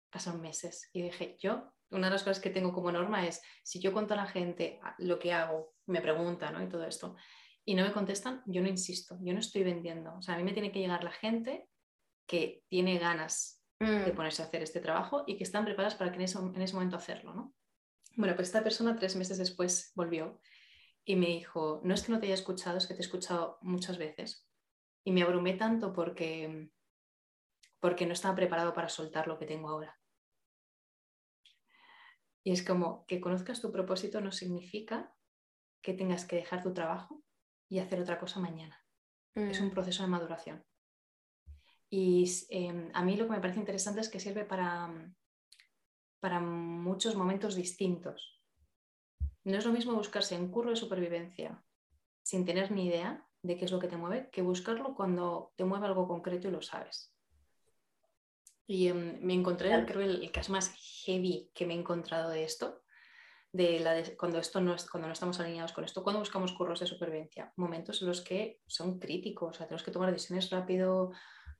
Pasaron meses y dije, yo, una de las cosas que tengo como norma es, si yo cuento a la gente lo que hago, me preguntan ¿no? y todo esto, y no me contestan, yo no insisto, yo no estoy vendiendo. O sea, a mí me tiene que llegar la gente que tiene ganas de mm. ponerse a hacer este trabajo y que están preparadas para que en ese, en ese momento hacerlo, ¿no? Bueno, pues esta persona tres meses después volvió y me dijo, no es que no te haya escuchado, es que te he escuchado muchas veces. Y me abrumé tanto porque, porque no estaba preparado para soltar lo que tengo ahora. Y es como que conozcas tu propósito no significa que tengas que dejar tu trabajo y hacer otra cosa mañana. Es un mm. proceso de maduración. Y em, a mí lo que me parece interesante es que sirve para, para muchos momentos distintos. No es lo mismo buscarse en curro de supervivencia sin tener ni idea de qué es lo que te mueve que buscarlo cuando te mueve algo concreto y lo sabes. Y em, me encontré, creo, el, el, caso más heavy que me he encontrado de esto, de, la cuando, esto no es, cuando no estamos alineados con esto, cuando buscamos curros de supervivencia, momentos en los que son críticos, o sea, tenemos que tomar decisiones rápido,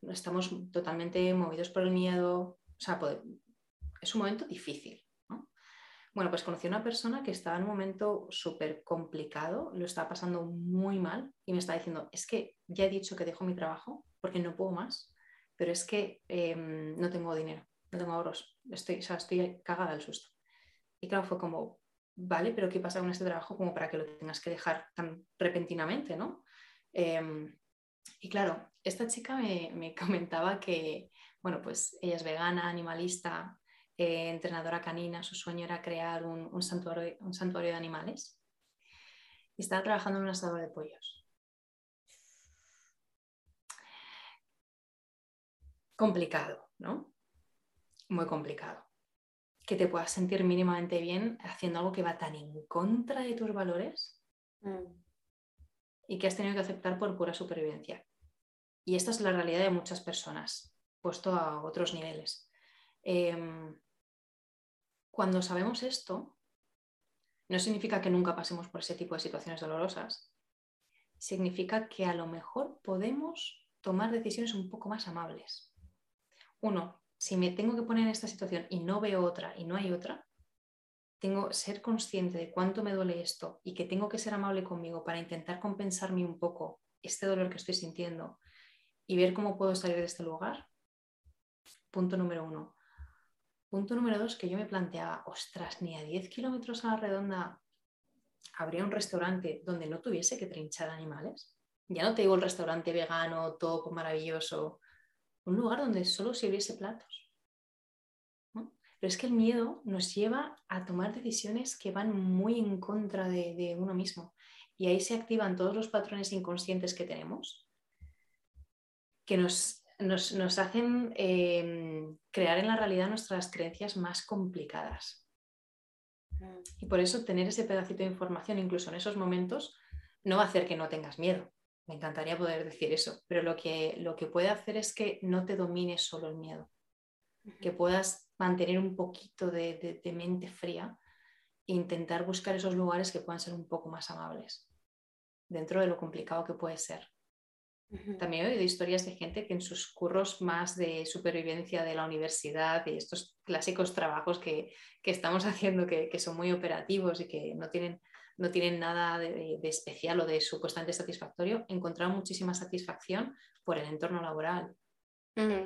estamos totalmente movidos por el miedo, o sea, es un momento difícil. Bueno, pues conocí a una persona que estaba en un momento súper complicado, lo estaba pasando muy mal y me estaba diciendo, es que ya he dicho que dejo mi trabajo porque no puedo más, pero es que em, no tengo dinero, no tengo ahorros, estoy, o estoy cagada al susto. Y claro, fue como, vale, pero ¿qué pasa con este trabajo como para que lo tengas que dejar tan repentinamente, ¿no? Em, y claro, esta chica me, me comentaba que, bueno, pues ella es vegana, animalista, eh, entrenadora canina, su sueño era crear un, santuario, un santuario de animales y estaba trabajando en un asador de pollos. Complicado, ¿no? Muy complicado. Que te puedas sentir mínimamente bien haciendo algo que va tan en contra de tus valores mm. y que has tenido que aceptar por pura supervivencia. Y esta es la realidad de muchas personas, puesto a otros niveles. Em, cuando sabemos esto, no significa que nunca pasemos por ese tipo de situaciones dolorosas, significa que a lo mejor podemos tomar decisiones un poco más amables. Uno, si me tengo que poner en esta situación y no veo otra y no hay otra, tengo ser consciente de cuánto me duele esto y que tengo que ser amable conmigo para intentar compensarme un poco este dolor que estoy sintiendo y ver cómo puedo salir de este lugar. Punto número uno. Punto número dos, que yo me planteaba, ostras, ni a 10 kilómetros a la redonda habría un restaurante donde no tuviese que trinchar animales. Ya no te digo el restaurante vegano, todo maravilloso, un lugar donde solo sirviese platos. Pero es que el miedo nos lleva a tomar decisiones que van muy en contra de, uno mismo. Y ahí se activan todos los patrones inconscientes que tenemos, que nos, nos, hacen em, crear en la realidad nuestras creencias más complicadas. Y por eso tener ese pedacito de información, incluso en esos momentos, no va a hacer que no tengas miedo. Me encantaría poder decir eso, pero lo que, lo que puede hacer es que no te domine solo el miedo, que puedas mantener un poquito de, mente fría e intentar buscar esos lugares que puedan ser un poco más amables dentro de lo complicado que puede ser. También he oído historias de gente que en sus curros más de supervivencia de la universidad y estos clásicos trabajos que, estamos haciendo que, son muy operativos y que no tienen, no tienen nada de, especial o de supuestamente satisfactorio, encontraron muchísima satisfacción por el entorno laboral,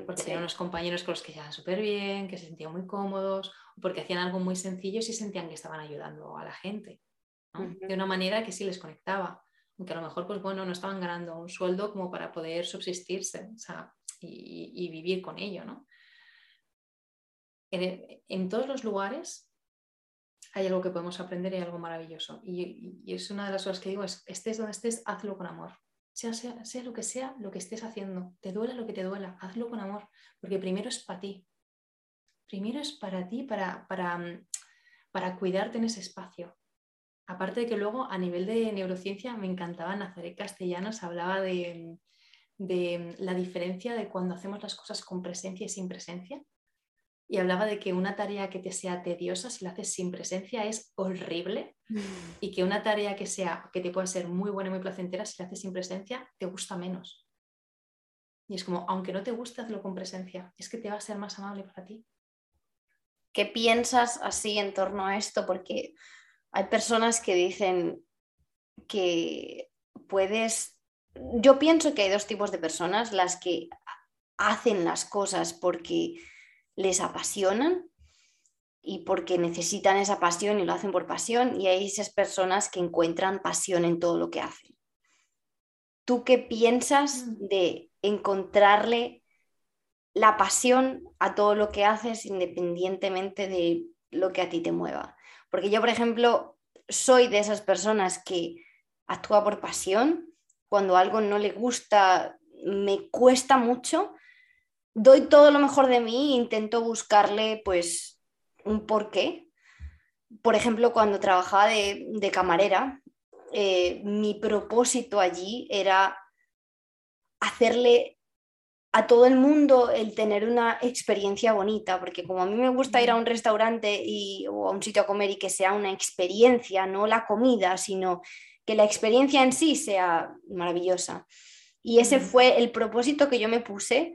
porque tenían unos compañeros con los que se súper bien, que se sentían muy cómodos, porque hacían algo muy sencillo y se sentían que estaban ayudando a la gente, de una manera que sí les conectaba, aunque a lo mejor, pues bueno, no estaban ganando un sueldo como para poder subsistirse y, vivir con ello, ¿no? En, todos los lugares hay algo que podemos aprender y algo maravilloso. Y, es una de las cosas que digo, es, estés donde estés, hazlo con amor sea, sea, lo que sea lo que estés haciendo, te duela lo que te duela, hazlo con amor, porque primero es para ti. Primero es para ti, para, para, para cuidarte en ese espacio. Aparte de que luego a nivel de neurociencia me encantaba Nazaret Castellanos, hablaba de, de la diferencia de cuando hacemos las cosas con presencia y sin presencia y hablaba de que una tarea que te sea tediosa, si la haces sin presencia, es horrible y que una tarea que, sea, que te pueda ser muy buena y muy placentera, si la haces sin presencia, te gusta menos. Y es como, aunque no te guste, hazlo con presencia, es que te va a ser más amable para ti. ¿Qué piensas así en torno a esto? Porque hay personas que dicen que puedes... Yo pienso que hay dos tipos de personas, las que hacen las cosas porque les apasionan y porque necesitan esa pasión y lo hacen por pasión y hay esas personas que encuentran pasión en todo lo que hacen. ¿Tú qué piensas mm. de encontrarle la pasión a todo lo que haces independientemente de lo que a ti te mueva? Porque yo, por ejemplo, soy de esas personas que actúa por pasión. Cuando algo no le gusta, me cuesta mucho, doy todo lo mejor de mí e intento buscarle pues un porqué. Por ejemplo, cuando trabajaba de, camarera, eh, mi propósito allí era hacerle a todo el mundo el tener una experiencia bonita, porque como a mí me gusta ir a un restaurante y, o a un sitio a comer y que sea una experiencia, no la comida, sino que la experiencia en sí sea maravillosa. Y ese fue el propósito que yo me puse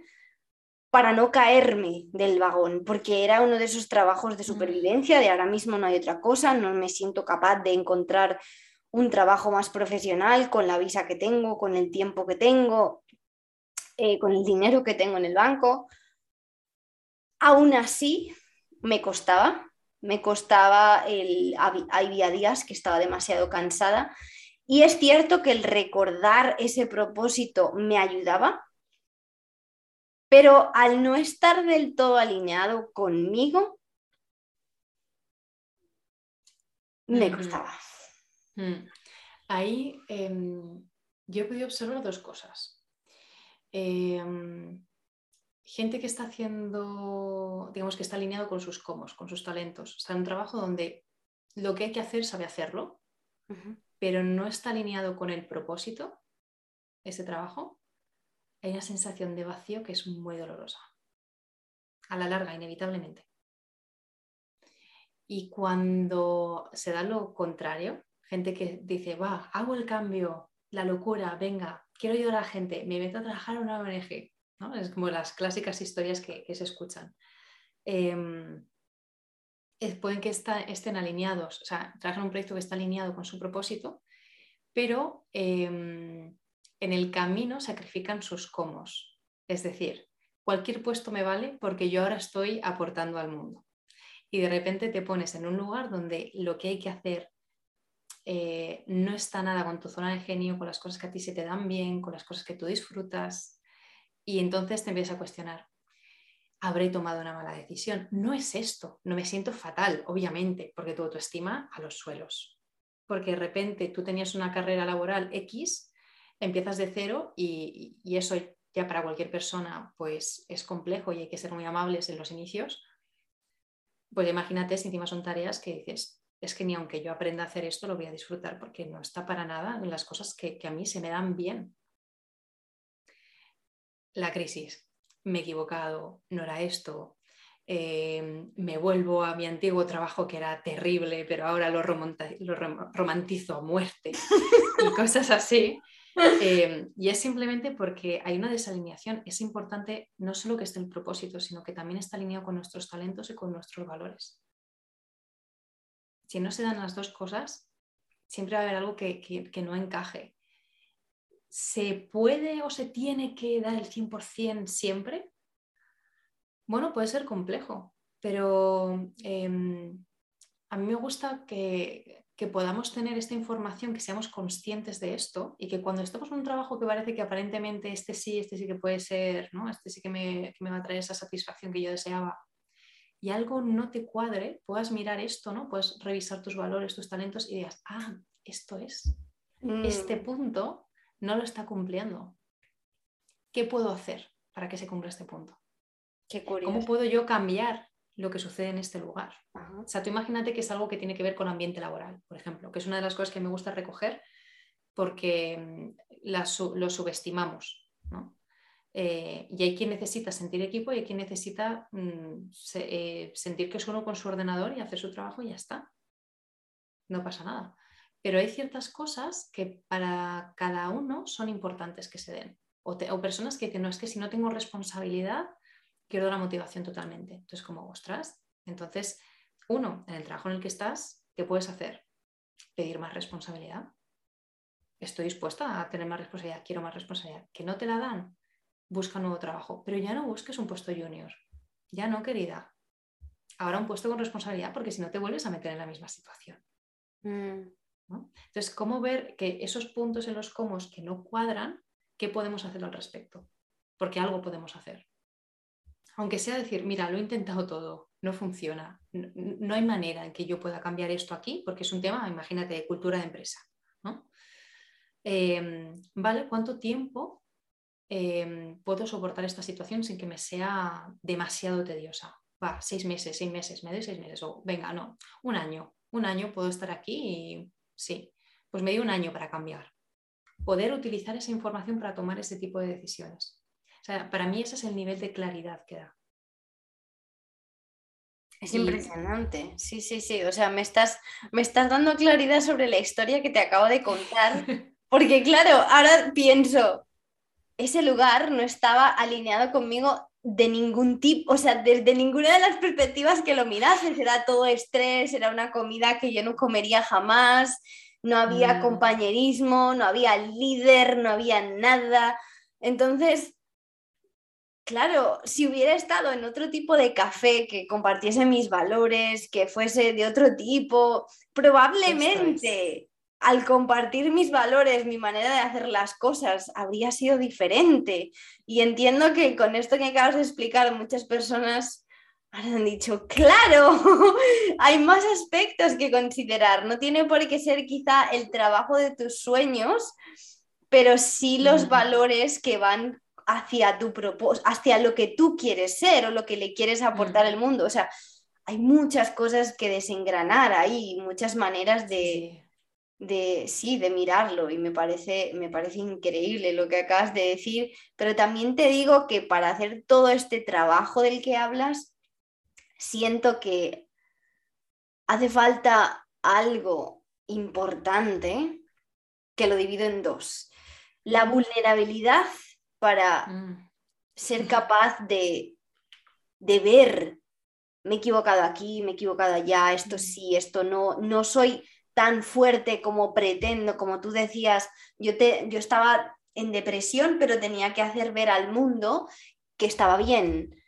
para no caerme del vagón, porque era uno de esos trabajos de supervivencia, de ahora mismo no hay otra cosa, no me siento capaz de encontrar un trabajo más profesional con la visa que tengo, con el tiempo que tengo, eh, con el dinero que tengo en el banco. Aún así, me costaba, me costaba, el, había días que estaba demasiado cansada y es cierto que el recordar ese propósito me ayudaba, pero al no estar del todo alineado conmigo, me costaba. Mm. Ahí em, yo he podido observar dos cosas. Em, gente que está haciendo, digamos que está alineado con sus comos, con sus talentos. Está en un trabajo donde lo que hay que hacer sabe hacerlo, pero no está alineado con el propósito, ese trabajo hay una sensación de vacío que es muy dolorosa, a la larga, inevitablemente. Y cuando se da lo contrario, gente que dice, va, hago el cambio la locura, venga, quiero ayudar a la gente, me meto a trabajar en una ONG, ¿no? Es como las clásicas historias que, se escuchan. Em, pueden que estén alineados, o sea, trabajan un proyecto que está alineado con su propósito, pero em, en el camino sacrifican sus comos. Es decir, cualquier puesto me vale porque yo ahora estoy aportando al mundo. Y de repente te pones en un lugar donde lo que hay que hacer eh, no está nada con tu zona de genio, con las cosas que a ti se te dan bien, con las cosas que tú disfrutas. Y entonces te empiezas a cuestionar, ¿habré tomado una mala decisión? No es esto, no me siento fatal, obviamente, porque tu autoestima a los suelos. Porque de repente tú tenías una carrera laboral X, empiezas de cero y, y eso ya para cualquier persona pues es complejo y hay que ser muy amables en los inicios. Pues imagínate si encima son tareas que dices, es que ni aunque yo aprenda a hacer esto lo voy a disfrutar porque no está para nada en las cosas que, a mí se me dan bien. La crisis, me he equivocado, no era esto, eh, me vuelvo a mi antiguo trabajo que era terrible, pero ahora lo, romantizo a muerte y cosas así. Eh, y es simplemente porque hay una desalineación. Es importante no solo que esté el propósito, sino que también está alineado con nuestros talentos y con nuestros valores si no se dan las dos cosas, siempre va a haber algo que, no encaje. ¿Se puede o se tiene que dar el 100% siempre? Bueno, puede ser complejo, pero em, a mí me gusta que, podamos tener esta información, que seamos conscientes de esto y que cuando estemos en un trabajo que parece que aparentemente este sí, este sí que puede ser, ¿no? este sí que me, que me va a traer esa satisfacción que yo deseaba, y algo no te cuadre, puedas mirar esto, ¿no? Puedes revisar tus valores, tus talentos y digas, ah, esto es. Este mm. punto no lo está cumpliendo. ¿Qué puedo hacer para que se cumpla este punto? Qué ¿Cómo puedo yo cambiar lo que sucede en este lugar? O sea, tú imagínate que es algo que tiene que ver con ambiente laboral, por ejemplo, que es una de las cosas que me gusta recoger porque mm, lo subestimamos. ¿no? Eh, y hay quien necesita sentir equipo y hay quien necesita mm, eh, sentir que es uno con su ordenador y hacer su trabajo y ya está. No pasa nada. Pero hay ciertas cosas que para cada uno son importantes que se den. O, personas que dicen, no, es que si no tengo responsabilidad, quiero la motivación totalmente. Entonces, como, ostras, entonces, uno, en el trabajo en el que estás, ¿qué puedes hacer? Pedir más responsabilidad. Estoy dispuesta a tener más responsabilidad, quiero más responsabilidad. ¿Que no te la dan? Busca nuevo trabajo, pero ya no busques un puesto junior. Ya no, querida. Ahora un puesto con responsabilidad, porque si no te vuelves a meter en la misma situación. Mm. Entonces, ¿cómo ver que esos puntos en los comos que no cuadran, qué podemos hacer al respecto? Porque algo podemos hacer. Aunque sea decir, mira, lo he intentado todo, no funciona, no, hay manera en que yo pueda cambiar esto aquí, porque es un tema, imagínate, de cultura de empresa. Em, ¿Vale? ¿Cuánto tiempo Em, puedo soportar esta situación sin que me sea demasiado tediosa. Va, seis meses, seis meses, me doy seis meses, o venga, no, un año, un año puedo estar aquí y sí, pues me dio un año para cambiar. Poder utilizar esa información para tomar ese tipo de decisiones. O sea, para mí ese es el nivel de claridad que da. Es impresionante, sí, sí, sí. O sea, me estás, me estás dando claridad sobre la historia que te acabo de contar. Porque claro, ahora pienso, ese lugar no estaba alineado conmigo de ningún tipo, o sea, desde ninguna de las perspectivas que lo mirases, era todo estrés, era una comida que yo no comería jamás, no había mm. compañerismo, no había líder, no había nada. Entonces, claro, si hubiera estado en otro tipo de café que compartiese mis valores, que fuese de otro tipo, probablemente al compartir mis valores, mi manera de hacer las cosas, habría sido diferente. Y entiendo que con esto que acabas de explicar, muchas personas han dicho, claro, hay más aspectos que considerar. No tiene por qué ser quizá el trabajo de tus sueños, pero sí los valores que van hacia tu propósito, hacia lo que tú quieres ser o lo que le quieres aportar al mundo. O sea, hay muchas cosas que desengranar ahí, muchas maneras de de sí, de mirarlo y me parece, me parece increíble lo que acabas de decir, pero también te digo que para hacer todo este trabajo del que hablas, siento que hace falta algo importante que lo divido en dos. La vulnerabilidad para Mm, ser capaz de, de ver, me he equivocado aquí, me he equivocado allá, esto sí, esto no, no soy tan fuerte como pretendo, como tú decías, yo, te, yo estaba en depresión, pero tenía que hacer ver al mundo que estaba bien.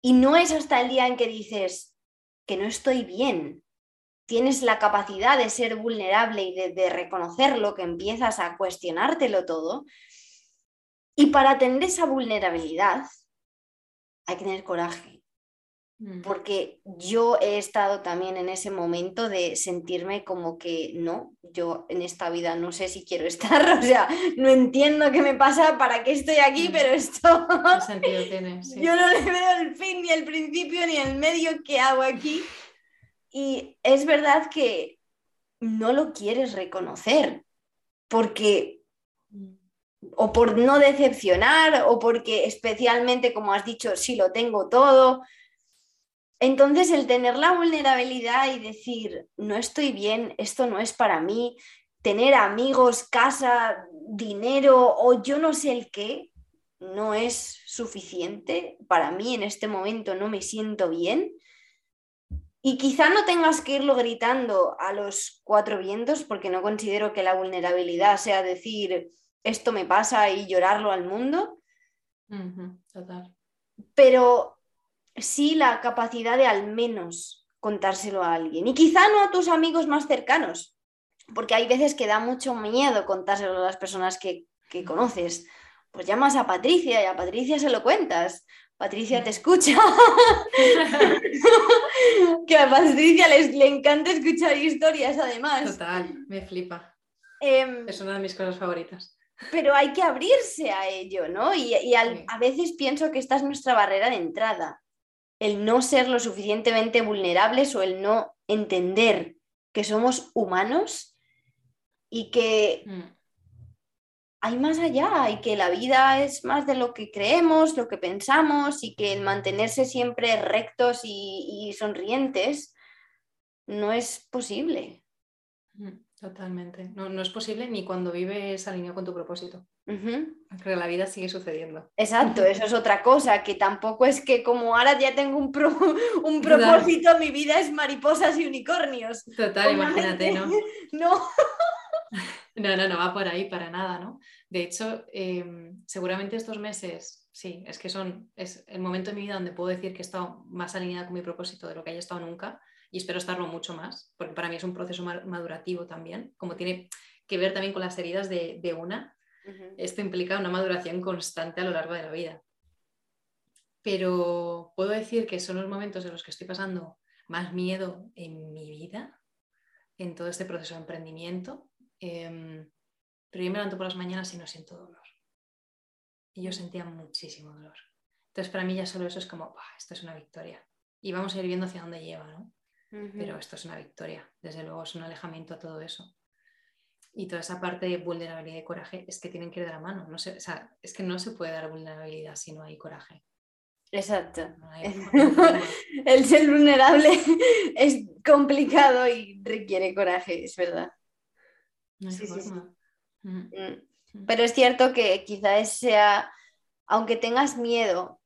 Y no es hasta el día en que dices que no estoy bien. Tienes la capacidad de ser vulnerable y de, reconocerlo, que empiezas a cuestionártelo todo. Y para tener esa vulnerabilidad hay que tener coraje, porque yo he estado también en ese momento de sentirme como que no, yo en esta vida no sé si quiero estar, o sea, no entiendo qué me pasa, para qué estoy aquí, Mm. pero esto ¿Qué sentido tiene? Sí. yo no le veo el fin, ni el principio, ni el medio que hago aquí. Y es verdad que no lo quieres reconocer, porque Mm, o por no decepcionar, o porque especialmente, como has dicho, sí lo tengo todo. Entonces, el tener la vulnerabilidad y decir, no estoy bien, esto no es para mí, tener amigos, casa, dinero o yo no sé el qué, no es suficiente. Para mí en este momento no me siento bien. Y quizá no tengas que irlo gritando a los cuatro vientos, porque no considero que la vulnerabilidad sea decir, esto me pasa y llorarlo al mundo, Total. pero sí la capacidad de al menos contárselo a alguien. Y quizá no a tus amigos más cercanos, porque hay veces que da mucho miedo contárselo a las personas que, que conoces. Pues llamas a Patricia y a Patricia se lo cuentas. Patricia te escucha. que a Patricia les, le encanta escuchar historias además. Total, me flipa. Em, Es una de mis cosas favoritas. pero hay que abrirse a ello, ¿no? Y, y al- Sí. a veces pienso que esta es nuestra barrera de entrada, el no ser lo suficientemente vulnerables o el no entender que somos humanos y que Mm, hay más allá y que la vida es más de lo que creemos, lo que pensamos y que el mantenerse siempre rectos y, y sonrientes no es posible. mm, Totalmente. No, no es posible ni cuando vives alineado con tu propósito. Ujú. Porque la vida sigue sucediendo. Exacto, eso es otra cosa, que tampoco es que como ahora ya tengo un, pro- un Claro. propósito, mi vida es mariposas y unicornios. Total, imagínate, ¿no? No. No, no, no va por ahí para nada, ¿no? De hecho, eh, seguramente estos meses, sí, es que son, es el momento de mi vida donde puedo decir que he estado más alineada con mi propósito de lo que haya estado nunca y espero estarlo mucho más, porque para mí es un proceso ma- madurativo también, como tiene que ver también con las heridas de, de una, esto implica una maduración constante a lo largo de la vida. Pero puedo decir que son los momentos en los que estoy pasando más miedo en mi vida, en todo este proceso de emprendimiento. Em, pero yo me levanto por las mañanas y no siento dolor. Y yo sentía muchísimo dolor. Entonces, para mí ya solo eso es como, "Buah, esto es una victoria. Y vamos a ir viendo hacia dónde lleva, ¿no? Pero esto es una victoria. Desde luego es un alejamiento a todo eso. Y toda esa parte de vulnerabilidad y coraje es que tienen que ir de la mano. No sé, o sea, es que no se puede dar vulnerabilidad si no hay coraje. Exacto. No hay-. El ser vulnerable es complicado y requiere coraje, es verdad. No hay Sí, sí. Mm, Mm. Pero es cierto que quizás sea, aunque tengas miedo,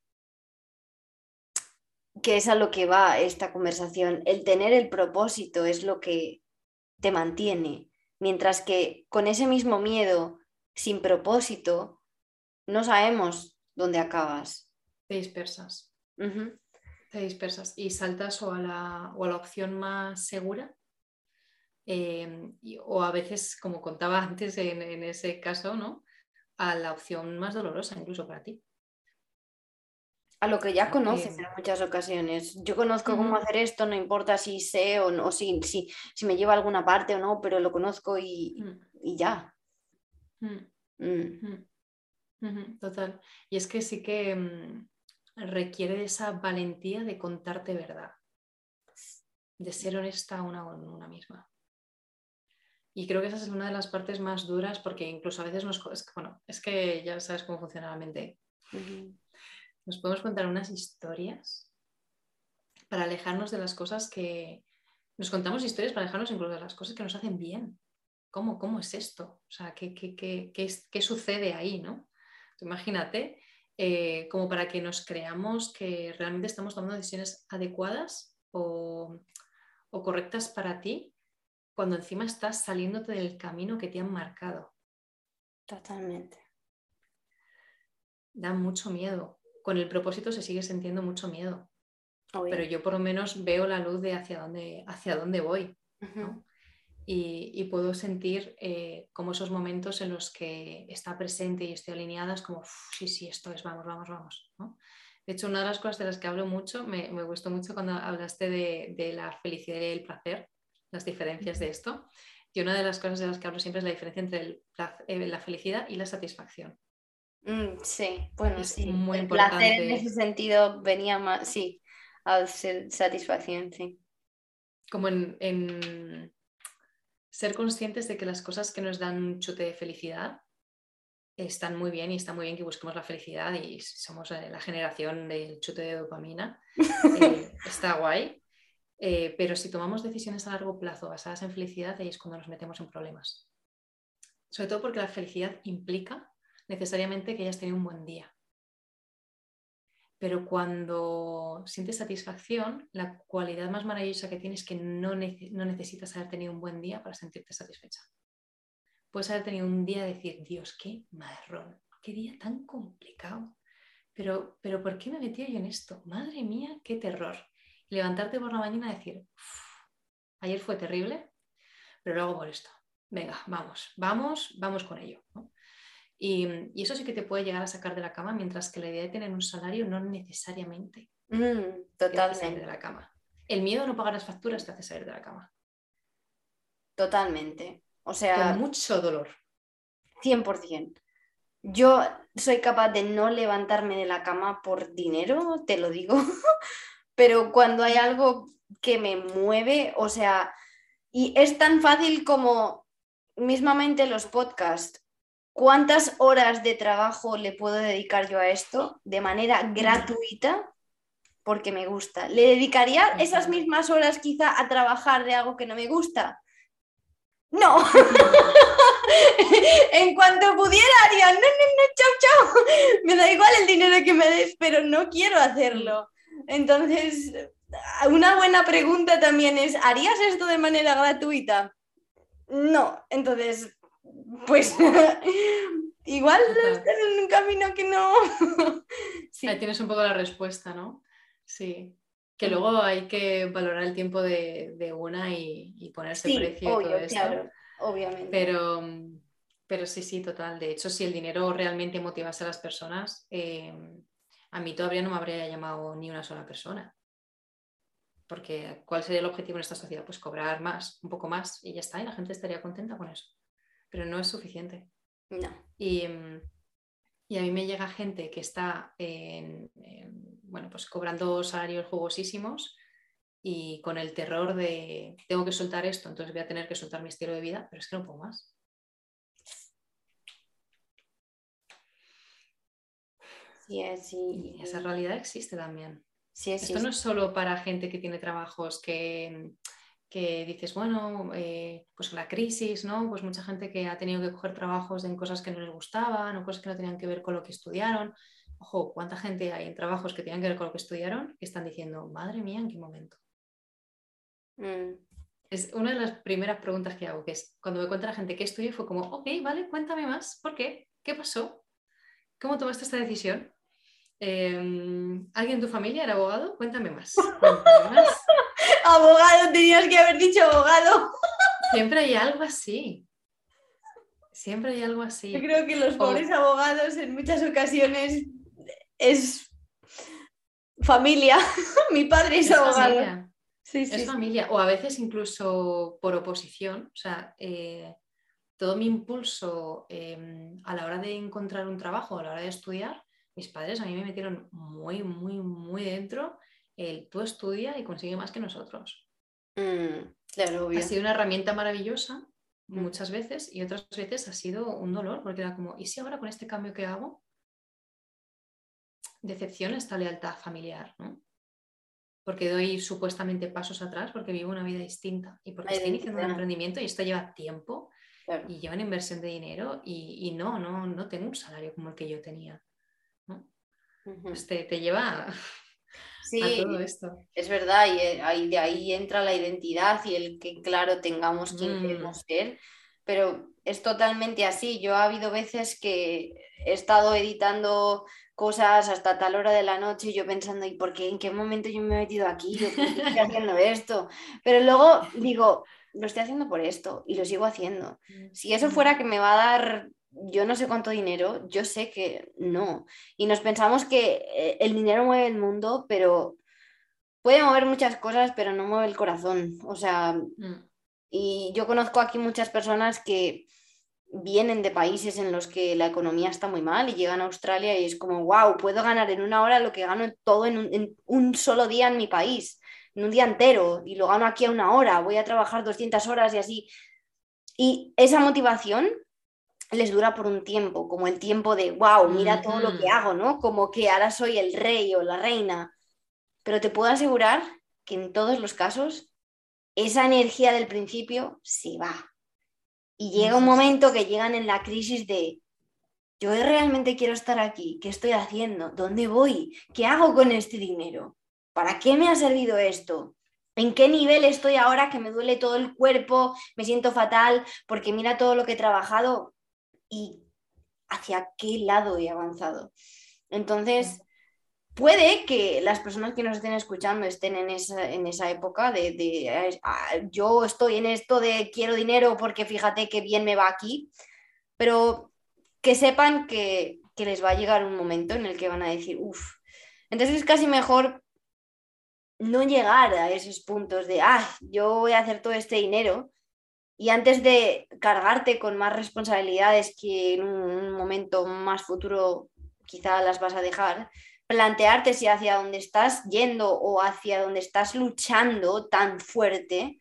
que es a lo que va esta conversación, el tener el propósito es lo que te mantiene, mientras que con ese mismo miedo, sin propósito, no sabemos dónde acabas. Te dispersas. Te dispersas y saltas o a la, o a la opción más segura. eh, y- o a veces, como contaba antes en, en ese caso, ¿no? A la opción más dolorosa incluso para ti. A lo que ya conoces en muchas ocasiones. Yo conozco cómo hacer esto, no importa si sé o no, si, si, si me lleva a alguna parte o no, pero lo conozco y, Mm, y ya. mm. Mm. Total. Y es que sí que requiere de esa valentía de contarte verdad, de ser honesta una con una misma. Y creo que esa es una de las partes más duras porque incluso a veces nos... bueno, es que ya sabes cómo funciona la mente. Ujú. Nos podemos contar unas historias para alejarnos de las cosas que... Nos contamos historias para alejarnos incluso de las cosas que nos hacen bien. ¿cómo, cómo es esto? O sea, ¿qué, qué, qué, sucede ahí? ¿no? Imagínate, eh, como para que nos creamos que realmente estamos tomando decisiones adecuadas o, o correctas para ti cuando encima estás saliéndote del camino que te han marcado. Totalmente. Da mucho miedo. Con el propósito se sigue sintiendo mucho miedo. Pero yo por lo menos veo la luz de hacia dónde, hacia dónde voy. y, puedo sentir eh, como esos momentos en los que está presente y estoy alineada, es como, sí, sí, esto es, vamos, vamos, vamos. De hecho, una de las cosas de las que hablo mucho, me, gustó mucho cuando hablaste de, de, la felicidad y el placer, las diferencias de esto. Y una de las cosas de las que hablo siempre es la diferencia entre eh, la felicidad y la satisfacción. Mm, sí, bueno, sí. Muy el placer en ese sentido venía más, sí, a ser satisfacción, sí. Como en, ser conscientes de que las cosas que nos dan un chute de felicidad están muy bien y está muy bien que busquemos la felicidad y somos eh, la generación del chute de dopamina. Eh, está guay, eh, pero si tomamos decisiones a largo plazo basadas en felicidad, ahí es cuando nos metemos en problemas. Sobre todo porque la felicidad implica necesariamente que hayas tenido un buen día. Pero cuando sientes satisfacción, la cualidad más maravillosa que tienes es que no, necesitas haber tenido un buen día para sentirte satisfecha. Puedes haber tenido un día de decir, Dios, qué marrón, qué día tan complicado. Pero, pero ¿por qué me metí yo en esto? Madre mía, qué terror levantarte por la mañana y decir, ayer fue terrible, pero lo hago por esto. Venga, vamos, vamos, vamos con ello. Y, eso sí que te puede llegar a sacar de la cama, mientras que la idea de tener un salario no necesariamente mm, totalmente de la cama. El miedo a no pagar las facturas te hace salir de la cama. Totalmente. O sea, con mucho dolor. 100%. Yo soy capaz de no levantarme de la cama por dinero, te lo digo. pero cuando hay algo que me mueve, o sea, y es tan fácil como mismamente los podcasts. ¿Cuántas horas de trabajo le puedo dedicar yo a esto de manera gratuita? Porque me gusta. ¿Le dedicaría esas mismas horas quizá a trabajar de algo que no me gusta? No. en cuanto pudiera haría, no, no, no, chao, chao. Me da igual el dinero que me des, pero no quiero hacerlo. Entonces, una buena pregunta también es, ¿harías esto de manera gratuita? No, entonces, pues igual estás en un camino que no. Ahí tienes un poco la respuesta, ¿no? Sí. Que luego hay que valorar el tiempo de, una y, ponerse precio y todo esto. Claro, obviamente. Pero, pero sí, sí, total. De hecho, si el dinero realmente motivase a las personas, eh, a mí todavía no me habría llamado ni una sola persona. Porque ¿cuál sería el objetivo en esta sociedad? Pues cobrar más, un poco más y ya está, y la gente estaría contenta con eso. Pero no es suficiente. No. Y, a mí me llega gente que está bueno, pues cobrando salarios jugosísimos y con el terror de tengo que soltar esto, entonces voy a tener que soltar mi estilo de vida, pero es que no puedo más. Y esa realidad existe también. Sí, Esto no es solo para gente que tiene trabajos que, que dices, bueno, eh, pues la crisis, ¿no? Pues mucha gente que ha tenido que coger trabajos en cosas que no les gustaban o cosas que no tenían que ver con lo que estudiaron. Ojo, ¿cuánta gente hay en trabajos que tenían que ver con lo que estudiaron que están diciendo, madre mía, ¿en qué momento? Mm. Es una de las primeras preguntas que hago, que es cuando me cuenta la gente que estudié, fue como, ok, vale, cuéntame más, ¿por qué? ¿Qué pasó? ¿Cómo tomaste esta decisión? Em, ¿Alguien en tu familia era abogado? Cuéntame más. abogado, tenías que haber dicho abogado. Siempre hay algo así. Siempre hay algo así. Yo creo que los pobres abogados en muchas ocasiones es familia. Mi padre es, abogado. es familia. O a veces incluso por oposición. O sea, eh, todo mi impulso em, a la hora de encontrar un trabajo, a la hora de estudiar, mis padres a mí me metieron muy, muy, muy dentro el tú estudia y consigue más que nosotros. Mm, claro, Ha sido una herramienta maravillosa mm. muchas veces y otras veces ha sido un dolor porque era como, ¿y si ahora con este cambio que hago decepciona esta lealtad familiar? ¿no? Porque doy supuestamente pasos atrás porque vivo una vida distinta y porque estoy iniciando un emprendimiento y esto lleva tiempo y llevan inversión de dinero y, no, no, no tengo un salario como el que yo tenía. Pues te, lleva sí, a todo esto. Es verdad, y eh, ahí, de ahí entra la identidad y el que, claro, tengamos quien mm. queremos ser, pero es totalmente así. Yo ha habido veces que he estado editando cosas hasta tal hora de la noche y yo pensando, ¿y por qué? ¿En qué momento yo me he metido aquí? ¿Yo por qué estoy haciendo esto? Pero luego digo, lo estoy haciendo por esto y lo sigo haciendo. Mm. Si eso fuera que me va a dar yo no sé cuánto dinero, yo sé que no. Y nos pensamos que eh, el dinero mueve el mundo, pero puede mover muchas cosas, pero no mueve el corazón. O sea, mm. y yo conozco aquí muchas personas que vienen de países en los que la economía está muy mal y llegan a Australia y es como, wow, puedo ganar en una hora lo que gano todo en un, en un solo día en mi país, en un día entero, y lo gano aquí a una hora, voy a trabajar 200 horas y así. Y esa motivación les dura por un tiempo, como el tiempo de, wow, mira todo lo que hago, ¿no? Como que ahora soy el rey o la reina. Pero te puedo asegurar que en todos los casos, esa energía del principio se va. Y llega un momento que llegan en la crisis de, yo realmente quiero estar aquí, ¿qué estoy haciendo? ¿Dónde voy? ¿Qué hago con este dinero? ¿Para qué me ha servido esto? ¿En qué nivel estoy ahora que me duele todo el cuerpo, me siento fatal porque mira todo lo que he trabajado? Y hacia qué lado he avanzado. Entonces, puede que las personas que nos estén escuchando estén en esa, en esa época de, ah, yo estoy en esto de quiero dinero porque fíjate qué bien me va aquí, pero que sepan que, que les va a llegar un momento en el que van a decir, uff, entonces es casi mejor no llegar a esos puntos de, ah, yo voy a hacer todo este dinero, y antes de cargarte con más responsabilidades que en un momento más futuro quizá las vas a dejar, plantearte si hacia donde estás yendo o hacia donde estás luchando tan fuerte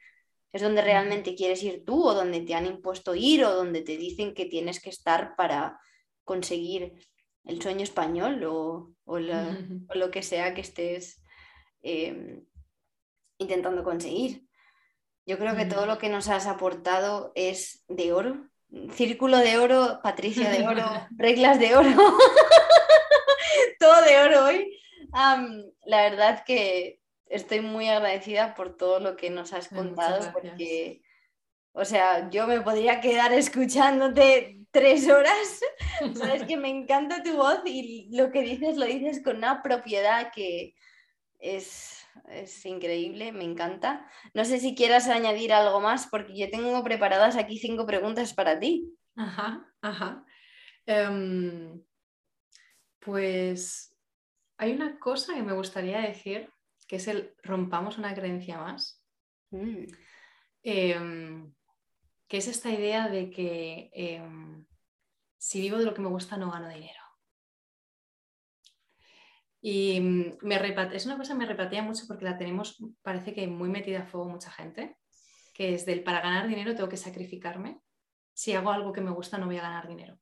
es donde realmente quieres ir tú o donde te han impuesto ir o donde te dicen que tienes que estar para conseguir el sueño español o, lo que sea que estés eh, intentando conseguir. Yo creo que todo lo que nos has aportado es de oro. Círculo de oro, Patricia de oro, reglas de oro. todo de oro hoy. la verdad que estoy muy agradecida por todo lo que nos has contado porque, o sea, yo me podría quedar escuchándote tres horas. Sabes que me encanta tu voz y lo que dices lo dices con una propiedad que es es increíble, me encanta. No sé si quieras añadir algo más, porque yo tengo preparadas aquí cinco preguntas para ti. Ajá, ajá. Em, pues hay una cosa que me gustaría decir, que es el rompamos una creencia más. Mm. Em, que es esta idea de que em, si vivo de lo que me gusta no gano dinero. Y mm, me es una cosa que me repatea mucho porque la tenemos, parece que muy metida a fuego mucha gente, que es del para ganar dinero tengo que sacrificarme. Si hago algo que me gusta no voy a ganar dinero.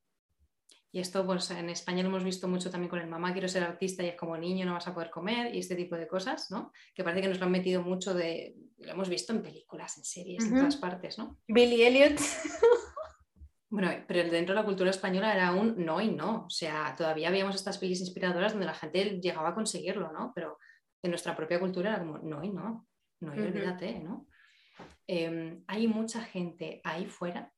Y esto pues en España lo hemos visto mucho también con el mamá quiero ser artista y es como niño no vas a poder comer y este tipo de cosas, ¿no? Que parece que nos lo han metido mucho de, lo hemos visto en películas, en series, en todas partes, ¿no? Billy Elliot. Bueno, pero dentro de la cultura española era un no y no. O sea, todavía habíamos estas pelis inspiradoras donde la gente llegaba a conseguirlo, ¿no? Pero en nuestra propia cultura era como no y no, no y olvídate, ¿no? Em, hay mucha gente ahí fuera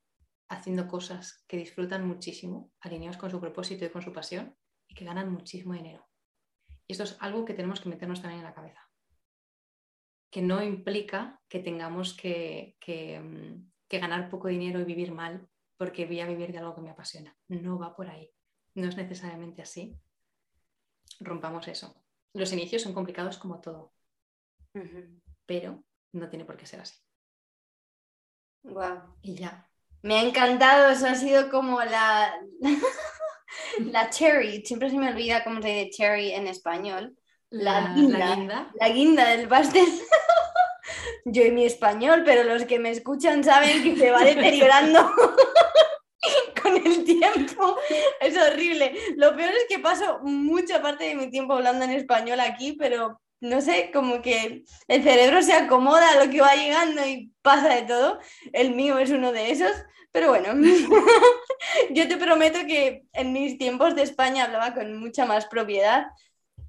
haciendo cosas que disfrutan muchísimo, alineados con su propósito y con su pasión, y que ganan muchísimo dinero. Y esto es algo que tenemos que meternos también en la cabeza. Que no implica que tengamos que, que mm, ganar poco dinero y vivir mal porque voy a vivir de algo que me apasiona. No va por ahí. No es necesariamente así. Rompamos eso. Los inicios son complicados como todo, pero no tiene por qué ser así. Wow. Y ya. Me ha encantado, eso ha sido como la, la cherry, siempre se me olvida cómo se dice cherry en español. La, guinda, la guinda del pastel. Yo y mi español, pero los que me escuchan saben que se va deteriorando tiempo. Es horrible. Lo peor es que paso mucha parte de mi tiempo hablando en español aquí, pero no sé, como que el cerebro se acomoda a lo que va llegando y pasa de todo. El mío es uno de esos, pero bueno, yo te prometo que en mis tiempos de España hablaba con mucha más propiedad.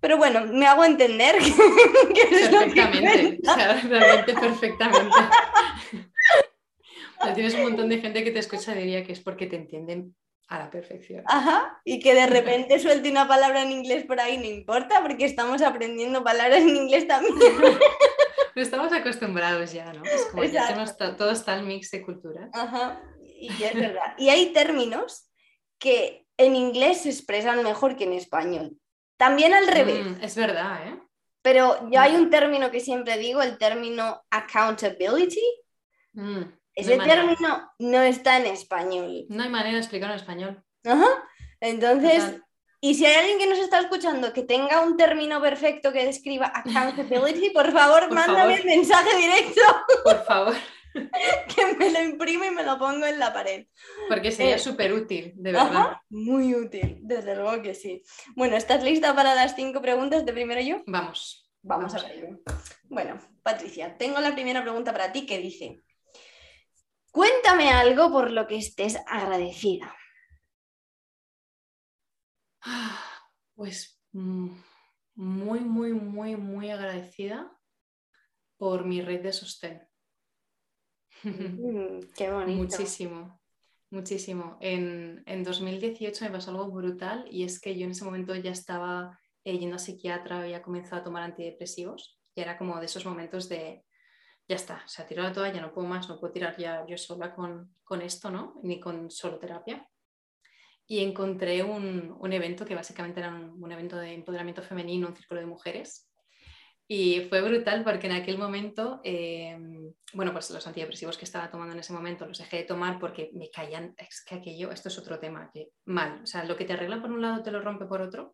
Pero bueno, me hago entender perfectamente, o sea, realmente perfectamente. tienes un montón de gente que te escucha diría que es porque te entienden a la perfección. Ajá, y que de repente suelte una palabra en inglés por ahí, no importa, porque estamos aprendiendo palabras en inglés también. estamos acostumbrados ya, ¿no? Es como ya tenemos todo está el mix de cultura. Ajá, y es verdad. Y hay términos que en inglés se expresan mejor que en español. También al revés. Mm, es verdad, ¿eh? Pero yo hay un término que siempre digo, el término accountability. Mm. Ese término no está en español. No hay manera de explicarlo en español. Ajá. Entonces, y si hay alguien que nos está escuchando que tenga un término perfecto que describa accountability, por favor, mándame el mensaje directo. Por favor. que me lo imprime y me lo pongo en la pared. Porque sería eh, súper útil, de verdad. muy útil, desde luego que sí. Bueno, ¿estás lista para las cinco preguntas de primero yo? Vamos. Vamos, a ver. Bueno, Patricia, tengo la primera pregunta para ti que dice, Cuéntame algo por lo que estés agradecida. Pues mm, muy, muy, muy, muy agradecida por mi red de sostén. Mm, qué bonito. Muchísimo, muchísimo. En, 2018 me pasó algo brutal y es que yo en ese momento ya estaba eh, yendo a psiquiatra, había comenzado a tomar antidepresivos y era como de esos momentos de ya está, se ha tirado la toalla, no puedo más, no puedo tirar ya yo sola con, esto, ¿no? Ni con solo terapia. Y encontré un, evento que básicamente era un, evento de empoderamiento femenino, un círculo de mujeres. Y fue brutal porque en aquel momento, em, bueno, pues los antidepresivos que estaba tomando en ese momento los dejé de tomar porque me caían, es que aquello, esto es otro tema, que mal, o sea, lo que te arregla por un lado te lo rompe por otro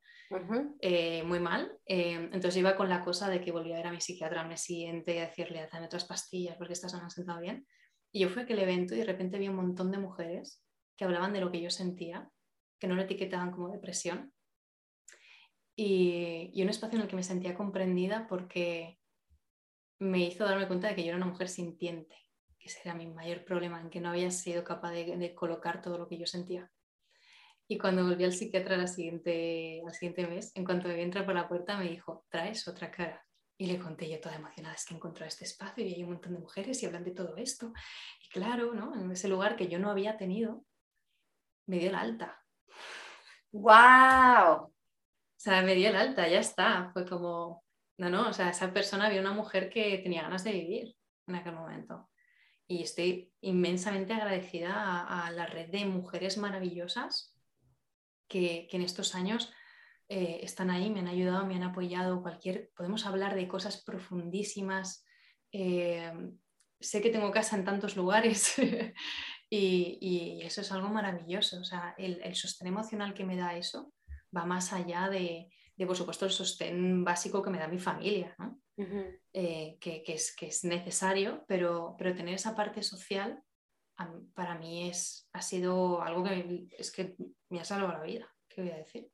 eh, muy mal. Eh, entonces iba con la cosa de que volvía a ver a mi psiquiatra al mes siguiente y a decirle, dame otras pastillas porque estas no han sentado bien. Y yo fui a aquel evento y de repente vi un montón de mujeres que hablaban de lo que yo sentía, que no lo etiquetaban como depresión. Y, y un espacio en el que me sentía comprendida porque me hizo darme cuenta de que yo era una mujer sintiente, que ese era mi mayor problema, en que no había sido capaz de, colocar todo lo que yo sentía. Y cuando volví al psiquiatra la siguiente, al siguiente mes, en cuanto me entra por la puerta, me dijo, traes otra cara. Y le conté yo toda emocionada, es que encontré este espacio y hay un montón de mujeres y hablan de todo esto. Y claro, ¿no? en ese lugar que yo no había tenido, me dio el alta. ¡Wow! O sea, me dio el alta, ya está. Fue como, no, no, o sea, esa persona vio una mujer que tenía ganas de vivir en aquel momento. Y estoy inmensamente agradecida a, la red de mujeres maravillosas que, en estos años eh, están ahí, me han ayudado, me han apoyado, cualquier, podemos hablar de cosas profundísimas. Eh, sé que tengo casa en tantos lugares y, eso es algo maravilloso. O sea, el, sostén emocional que me da eso va más allá de, por supuesto, el sostén básico que me da mi familia, eh, que, es, que, es, necesario, pero, pero tener esa parte social para mí es, ha sido algo que es que me ha salvado la vida. ¿Qué voy a decir?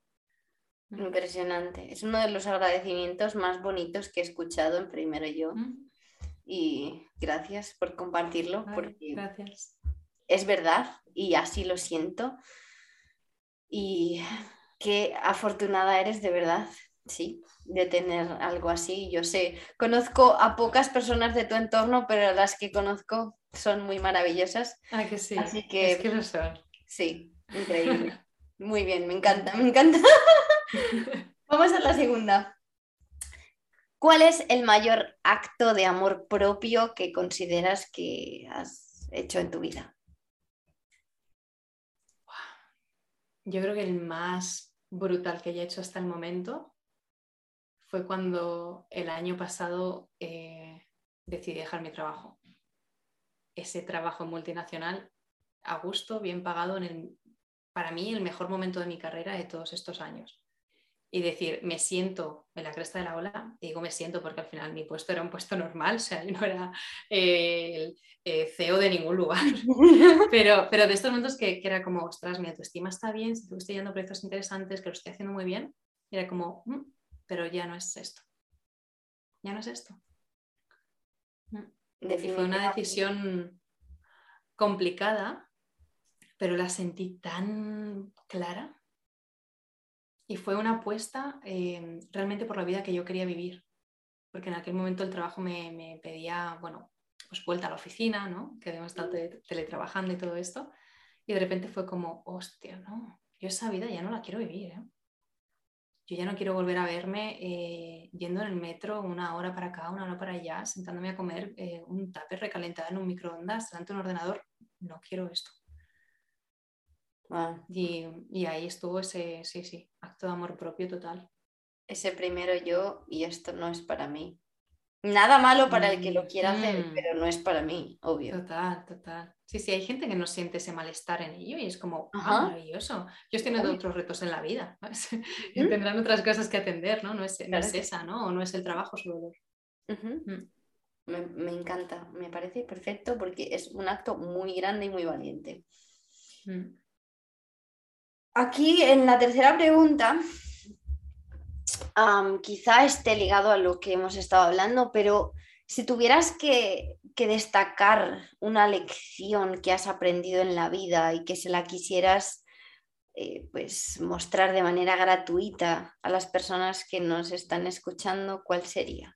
Mm. Impresionante. Es uno de los agradecimientos más bonitos que he escuchado en primero yo. Mm. Y gracias por compartirlo. porque gracias. Es verdad y así lo siento. Y qué afortunada eres de verdad, sí, de tener algo así. Yo sé, conozco a pocas personas de tu entorno, pero las que conozco son muy maravillosas. Ah, que sí. Así que, es que lo son. Sí, increíble. muy bien, me encanta, me encanta. Vamos a la segunda. ¿Cuál es el mayor acto de amor propio que consideras que has hecho en tu vida? Yo creo que el más brutal que haya hecho hasta el momento fue cuando el año pasado eh, decidí dejar mi trabajo ese trabajo multinacional a gusto, bien pagado, en el, para mí el mejor momento de mi carrera de todos estos años. Y decir, me siento en la cresta de la ola, y digo me siento porque al final mi puesto era un puesto normal, o sea, yo no era eh, el eh, CEO de ningún lugar, pero, pero de estos momentos que, era como, ostras, mi autoestima está bien, si estoy yendo proyectos interesantes, que lo estoy haciendo muy bien, era como, mm, pero ya no es esto. ya no es esto. Mm. Y fue una decisión complicada, pero la sentí tan clara. Y fue una apuesta eh, realmente por la vida que yo quería vivir. Porque en aquel momento el trabajo me, pedía, bueno, pues vuelta a la oficina, ¿no? Que habíamos estado teletrabajando y todo esto. Y de repente fue como, hostia, no, yo esa vida ya no la quiero vivir. ¿eh? Yo ya no quiero volver a verme eh, yendo en el metro una hora para acá, una hora para allá, sentándome a comer eh, un tupper recalentado en un microondas delante de un ordenador. No quiero esto. Ah. Y, y, ahí estuvo ese, sí, sí, acto de amor propio total. Ese primero yo y esto no es para mí. Nada malo para el que lo quiera hacer, mm. pero no es para mí, obvio. Total, total. Sí, sí, hay gente que no siente ese malestar en ello y es como ah, maravilloso. Yo estoy teniendo otros retos en la vida, y tendrán otras cosas que atender, ¿no? No es, esa, ¿no? O no es el trabajo su dolor. Mm. me, encanta, me parece perfecto porque es un acto muy grande y muy valiente. Mm. Aquí en la tercera pregunta, quizá esté ligado a lo que hemos estado hablando, pero si tuvieras que, destacar una lección que has aprendido en la vida y que se la quisieras eh, pues mostrar de manera gratuita a las personas que nos están escuchando, ¿cuál sería?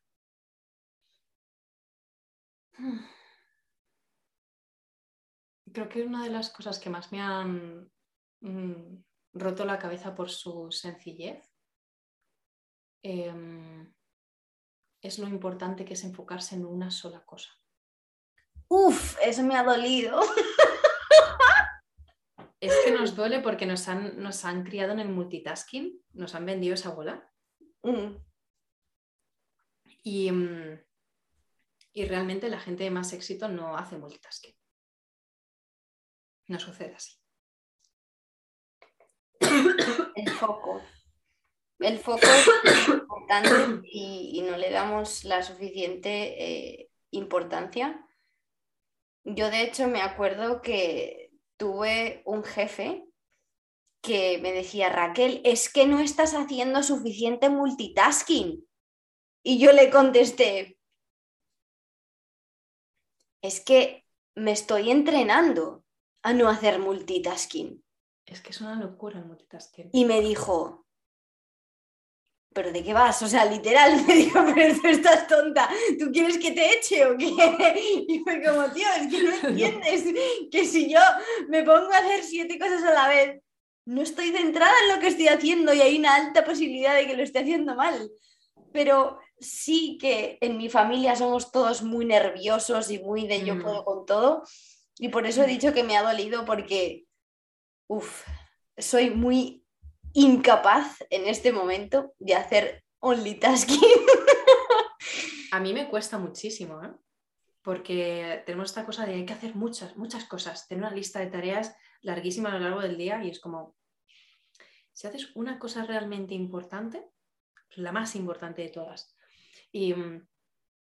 Creo que una de las cosas que más me han mm, roto la cabeza por su sencillez em, es lo importante que es enfocarse en una sola cosa. Uf, eso me ha dolido. Es que nos duele porque nos han, nos han criado en el multitasking, nos han vendido esa bola. Mm. Y, mm, y realmente la gente de más éxito no hace multitasking. No sucede así. El foco. El foco es importante y, no le damos la suficiente eh, importancia. Yo de hecho me acuerdo que tuve un jefe que me decía, Raquel, es que no estás haciendo suficiente multitasking. Y yo le contesté, es que me estoy entrenando a no hacer multitasking. Es que es una locura el multitasking. Y me dijo, ¿pero de qué vas? O sea, literal, me dijo, pero tú estás tonta, ¿tú quieres que te eche o qué? Y fue como, tío, es que no entiendes que si yo me pongo a hacer siete cosas a la vez, no estoy centrada en lo que estoy haciendo y hay una alta posibilidad de que lo esté haciendo mal. Pero sí que en mi familia somos todos muy nerviosos y muy de yo mm. puedo con todo. Y por eso he dicho que me ha dolido porque, uff, soy muy incapaz en este momento de hacer only tasking. A mí me cuesta muchísimo, ¿eh? porque tenemos esta cosa de hay que hacer muchas, muchas cosas, tener una lista de tareas larguísima a lo largo del día y es como, si haces una cosa realmente importante, la más importante de todas. Y mm,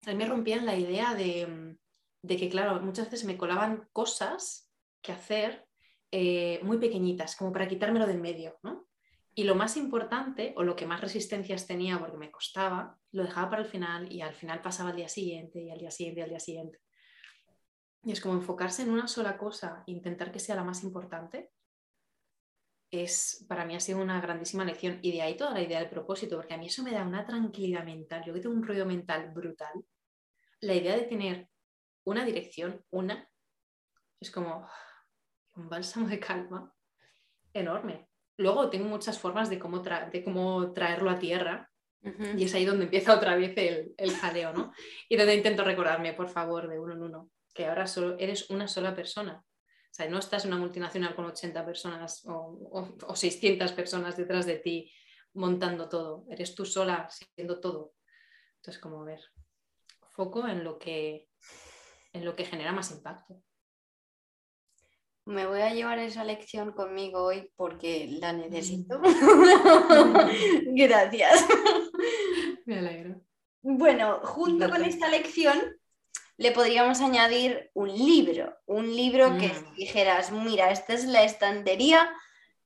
a mí me rompían la idea de, mm, de, que, claro, muchas veces me colaban cosas que hacer eh, muy pequeñitas, como para quitármelo del medio, ¿no? Y lo más importante, o lo que más resistencias tenía porque me costaba, lo dejaba para el final y al final pasaba al día siguiente y al día siguiente y al día siguiente. Y es como enfocarse en una sola cosa intentar que sea la más importante. Es, para mí ha sido una grandísima lección y de ahí toda la idea del propósito, porque a mí eso me da una tranquilidad mental. Yo que tengo un ruido mental brutal, la idea de tener una dirección, una, es como un bálsamo de calma enorme. Luego tengo muchas formas de cómo, de cómo traerlo a tierra y es ahí donde empieza otra vez el, el, jaleo, ¿no? Y donde intento recordarme, por favor, de uno en uno, que ahora solo eres una sola persona. O sea, no estás en una multinacional con 80 personas o, o, 600 personas detrás de ti montando todo. Eres tú sola siendo todo. Entonces, como ver, foco en lo que, en lo que genera más impacto. Me voy a llevar esa lección conmigo hoy porque la necesito. Gracias. Me alegro. Bueno, junto con esta lección le podríamos añadir un libro, un libro que mm. dijeras, mira, esta es la estantería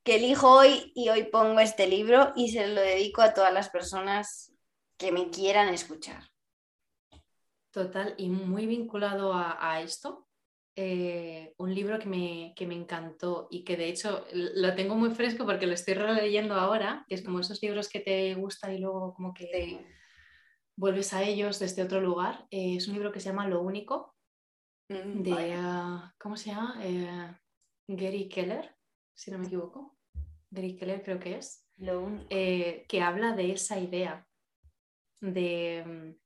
que elijo hoy y hoy pongo este libro y se lo dedico a todas las personas que me quieran escuchar. Total, y muy vinculado a, esto, eh, un libro que me, que me, encantó y que de hecho lo tengo muy fresco porque lo estoy releyendo ahora, que es como esos libros que te gustan y luego como que vuelves a ellos desde otro lugar. Eh, es un libro que se llama Lo Único, mm, de, ah, ¿cómo se llama? Eh, Gary Keller, si no me equivoco. Gary Keller creo que es. que habla de esa idea de mm,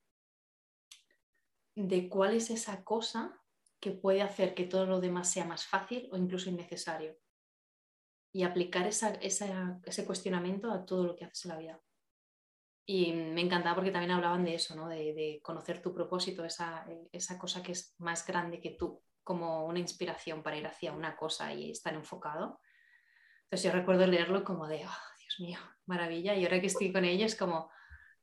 de cuál es esa cosa que puede hacer que todo lo demás sea más fácil o incluso innecesario. Y aplicar ese cuestionamiento a todo lo que haces en la vida. Y me encantaba porque también hablaban de eso, ¿no? de, conocer tu propósito, esa, esa, cosa que es más grande que tú, como una inspiración para ir hacia una cosa y estar enfocado. Entonces yo recuerdo leerlo como de, oh, Dios mío, maravilla. Y ahora que estoy con ellos, como,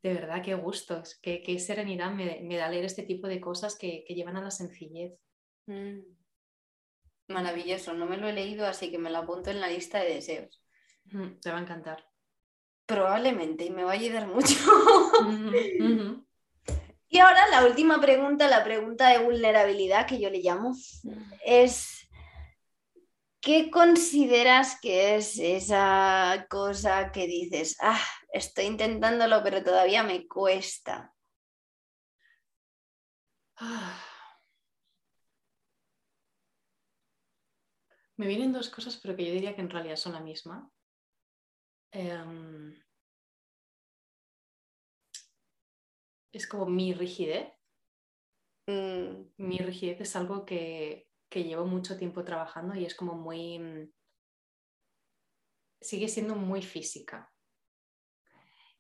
de verdad, qué gustos, qué serenidad me, da leer este tipo de cosas que, llevan a la sencillez. Mm. Maravilloso, no me lo he leído, así que me lo apunto en la lista de deseos. te va a encantar. Probablemente, y me va a ayudar mucho. Y ahora la última pregunta, la pregunta de vulnerabilidad que yo le llamo, es ¿qué consideras que es esa cosa que dices, ah, estoy intentándolo, pero todavía me cuesta? Ah. Me vienen dos cosas, pero que yo diría que en realidad son la misma. Em, es como mi rigidez. Mm. Mi rigidez es algo que, que llevo mucho tiempo trabajando y es como muy... Mm, sigue siendo muy física.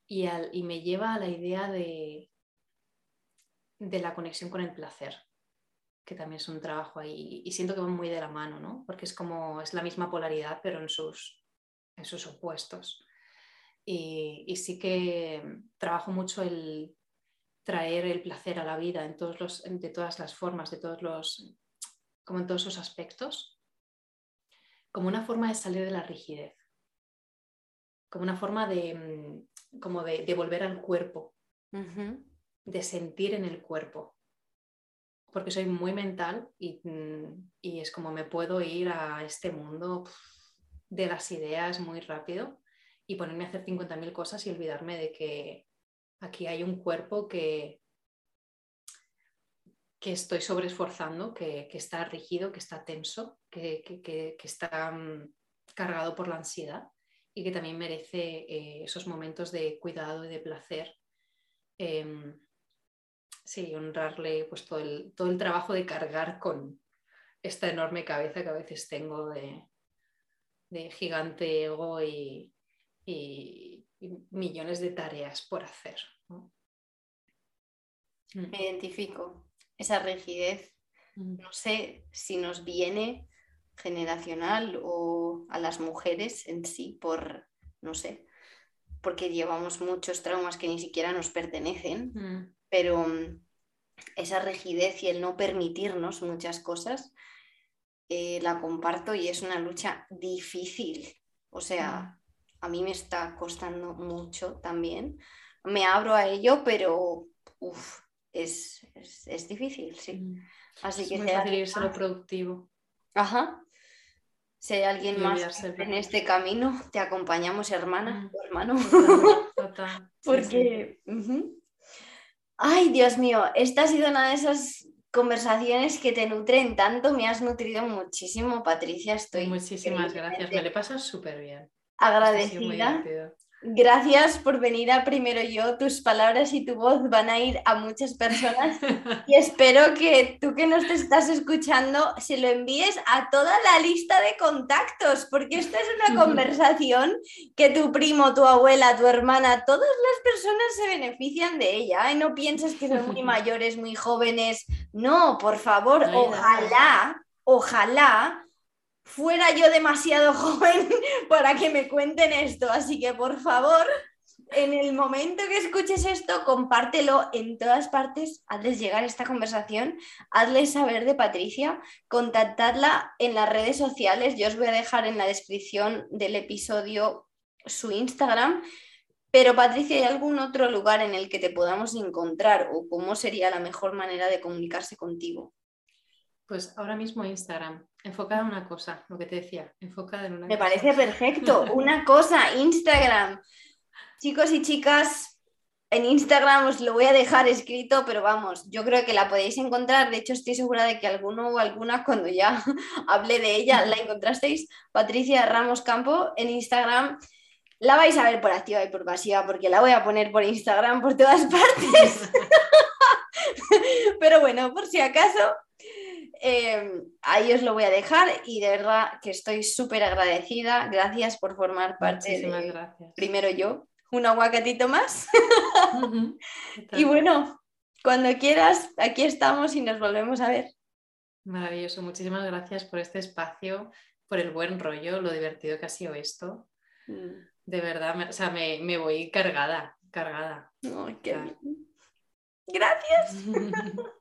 Y, y me lleva a la idea de, de la conexión con el placer, que también es un trabajo ahí. Y siento que van muy de la mano, ¿no? Porque es como, es la misma polaridad, pero en sus, en sus opuestos. Y, y, sí que trabajo mucho el traer el placer a la vida en todos los, de todas las formas, de todos los como en todos sus aspectos, como una forma de salir de la rigidez, como una forma de, mm, como de, volver al cuerpo, de sentir en el cuerpo, porque soy muy mental mm, y, es como me puedo ir a este mundo de las ideas muy rápido y ponerme a hacer 50.000 cosas y olvidarme de que aquí hay un cuerpo que, que estoy sobreesforzando, que, que está rígido, que está tenso, que, está mm, cargado por la ansiedad y que también merece eh, esos momentos de cuidado y de placer. Em, sí, honrarle pues, todo, el, todo el trabajo de cargar con esta enorme cabeza que a veces tengo de, gigante ego y, millones de tareas por hacer. Me identifico esa rigidez, mm. no sé si nos viene generacional o a las mujeres en sí por, no sé, porque llevamos muchos traumas que ni siquiera nos pertenecen, mm. Pero mm, esa rigidez y el no permitirnos muchas cosas, eh, la comparto y es una lucha difícil. O sea, a mí me está costando mucho también. Me abro a ello, pero uf, es, es, difícil, sí. Así que muy fácil irse lo productivo. Ajá. Si hay alguien más en este camino, te acompañamos, hermana mm. hermano. Total, Porque. Ay, Dios mío, esta ha sido una de esas conversaciones que te nutren tanto. Me has nutrido muchísimo, Patricia. Estoy. Muchísimas gracias. Me le pasas súper bien. Agradecida. Gracias por venir a Primero Yo. Tus palabras y tu voz van a ir a muchas personas y espero que tú que nos te estás escuchando se lo envíes a toda la lista de contactos, porque esta es una conversación que tu primo, tu abuela, tu hermana, todas las personas se benefician de ella. Y no pienses que son muy mayores, muy jóvenes. No, por favor, ojalá, ojalá fuera yo demasiado joven para que me cuenten esto. Así que por favor, en el momento que escuches esto, compártelo en todas partes, hazles llegar esta conversación, hazles saber de Patricia, contactadla en las redes sociales. Yo os voy a dejar en la descripción del episodio su Instagram Pero Patricia, ¿hay algún otro lugar en el que te podamos encontrar o cómo sería la mejor manera de comunicarse contigo? Pues ahora mismo Instagram, enfocada en una cosa, lo que te decía, enfocada en una Me cosa. parece perfecto. Una cosa, Instagram. Chicos y chicas, en Instagram os lo voy a dejar escrito, pero vamos, yo creo que la podéis encontrar. De hecho, estoy segura de que alguno o alguna, cuando ya hablé de ella, la encontrasteis. Patricia Ramos Campo en Instagram. La vais a ver por activa y por pasiva, porque la voy a poner por Instagram por todas partes. pero bueno, por si acaso, eh, ahí os lo voy a dejar y de verdad que estoy súper agradecida. Gracias por formar parte Muchísimas de gracias. primero yo, un aguacatito más. Y bueno, cuando quieras, aquí estamos y nos volvemos a ver. Maravilloso, muchísimas gracias por este espacio, por el buen rollo, lo divertido que ha sido esto. De verdad, me- o sea, me, me voy cargada, cargada. Qué bien. Gracias.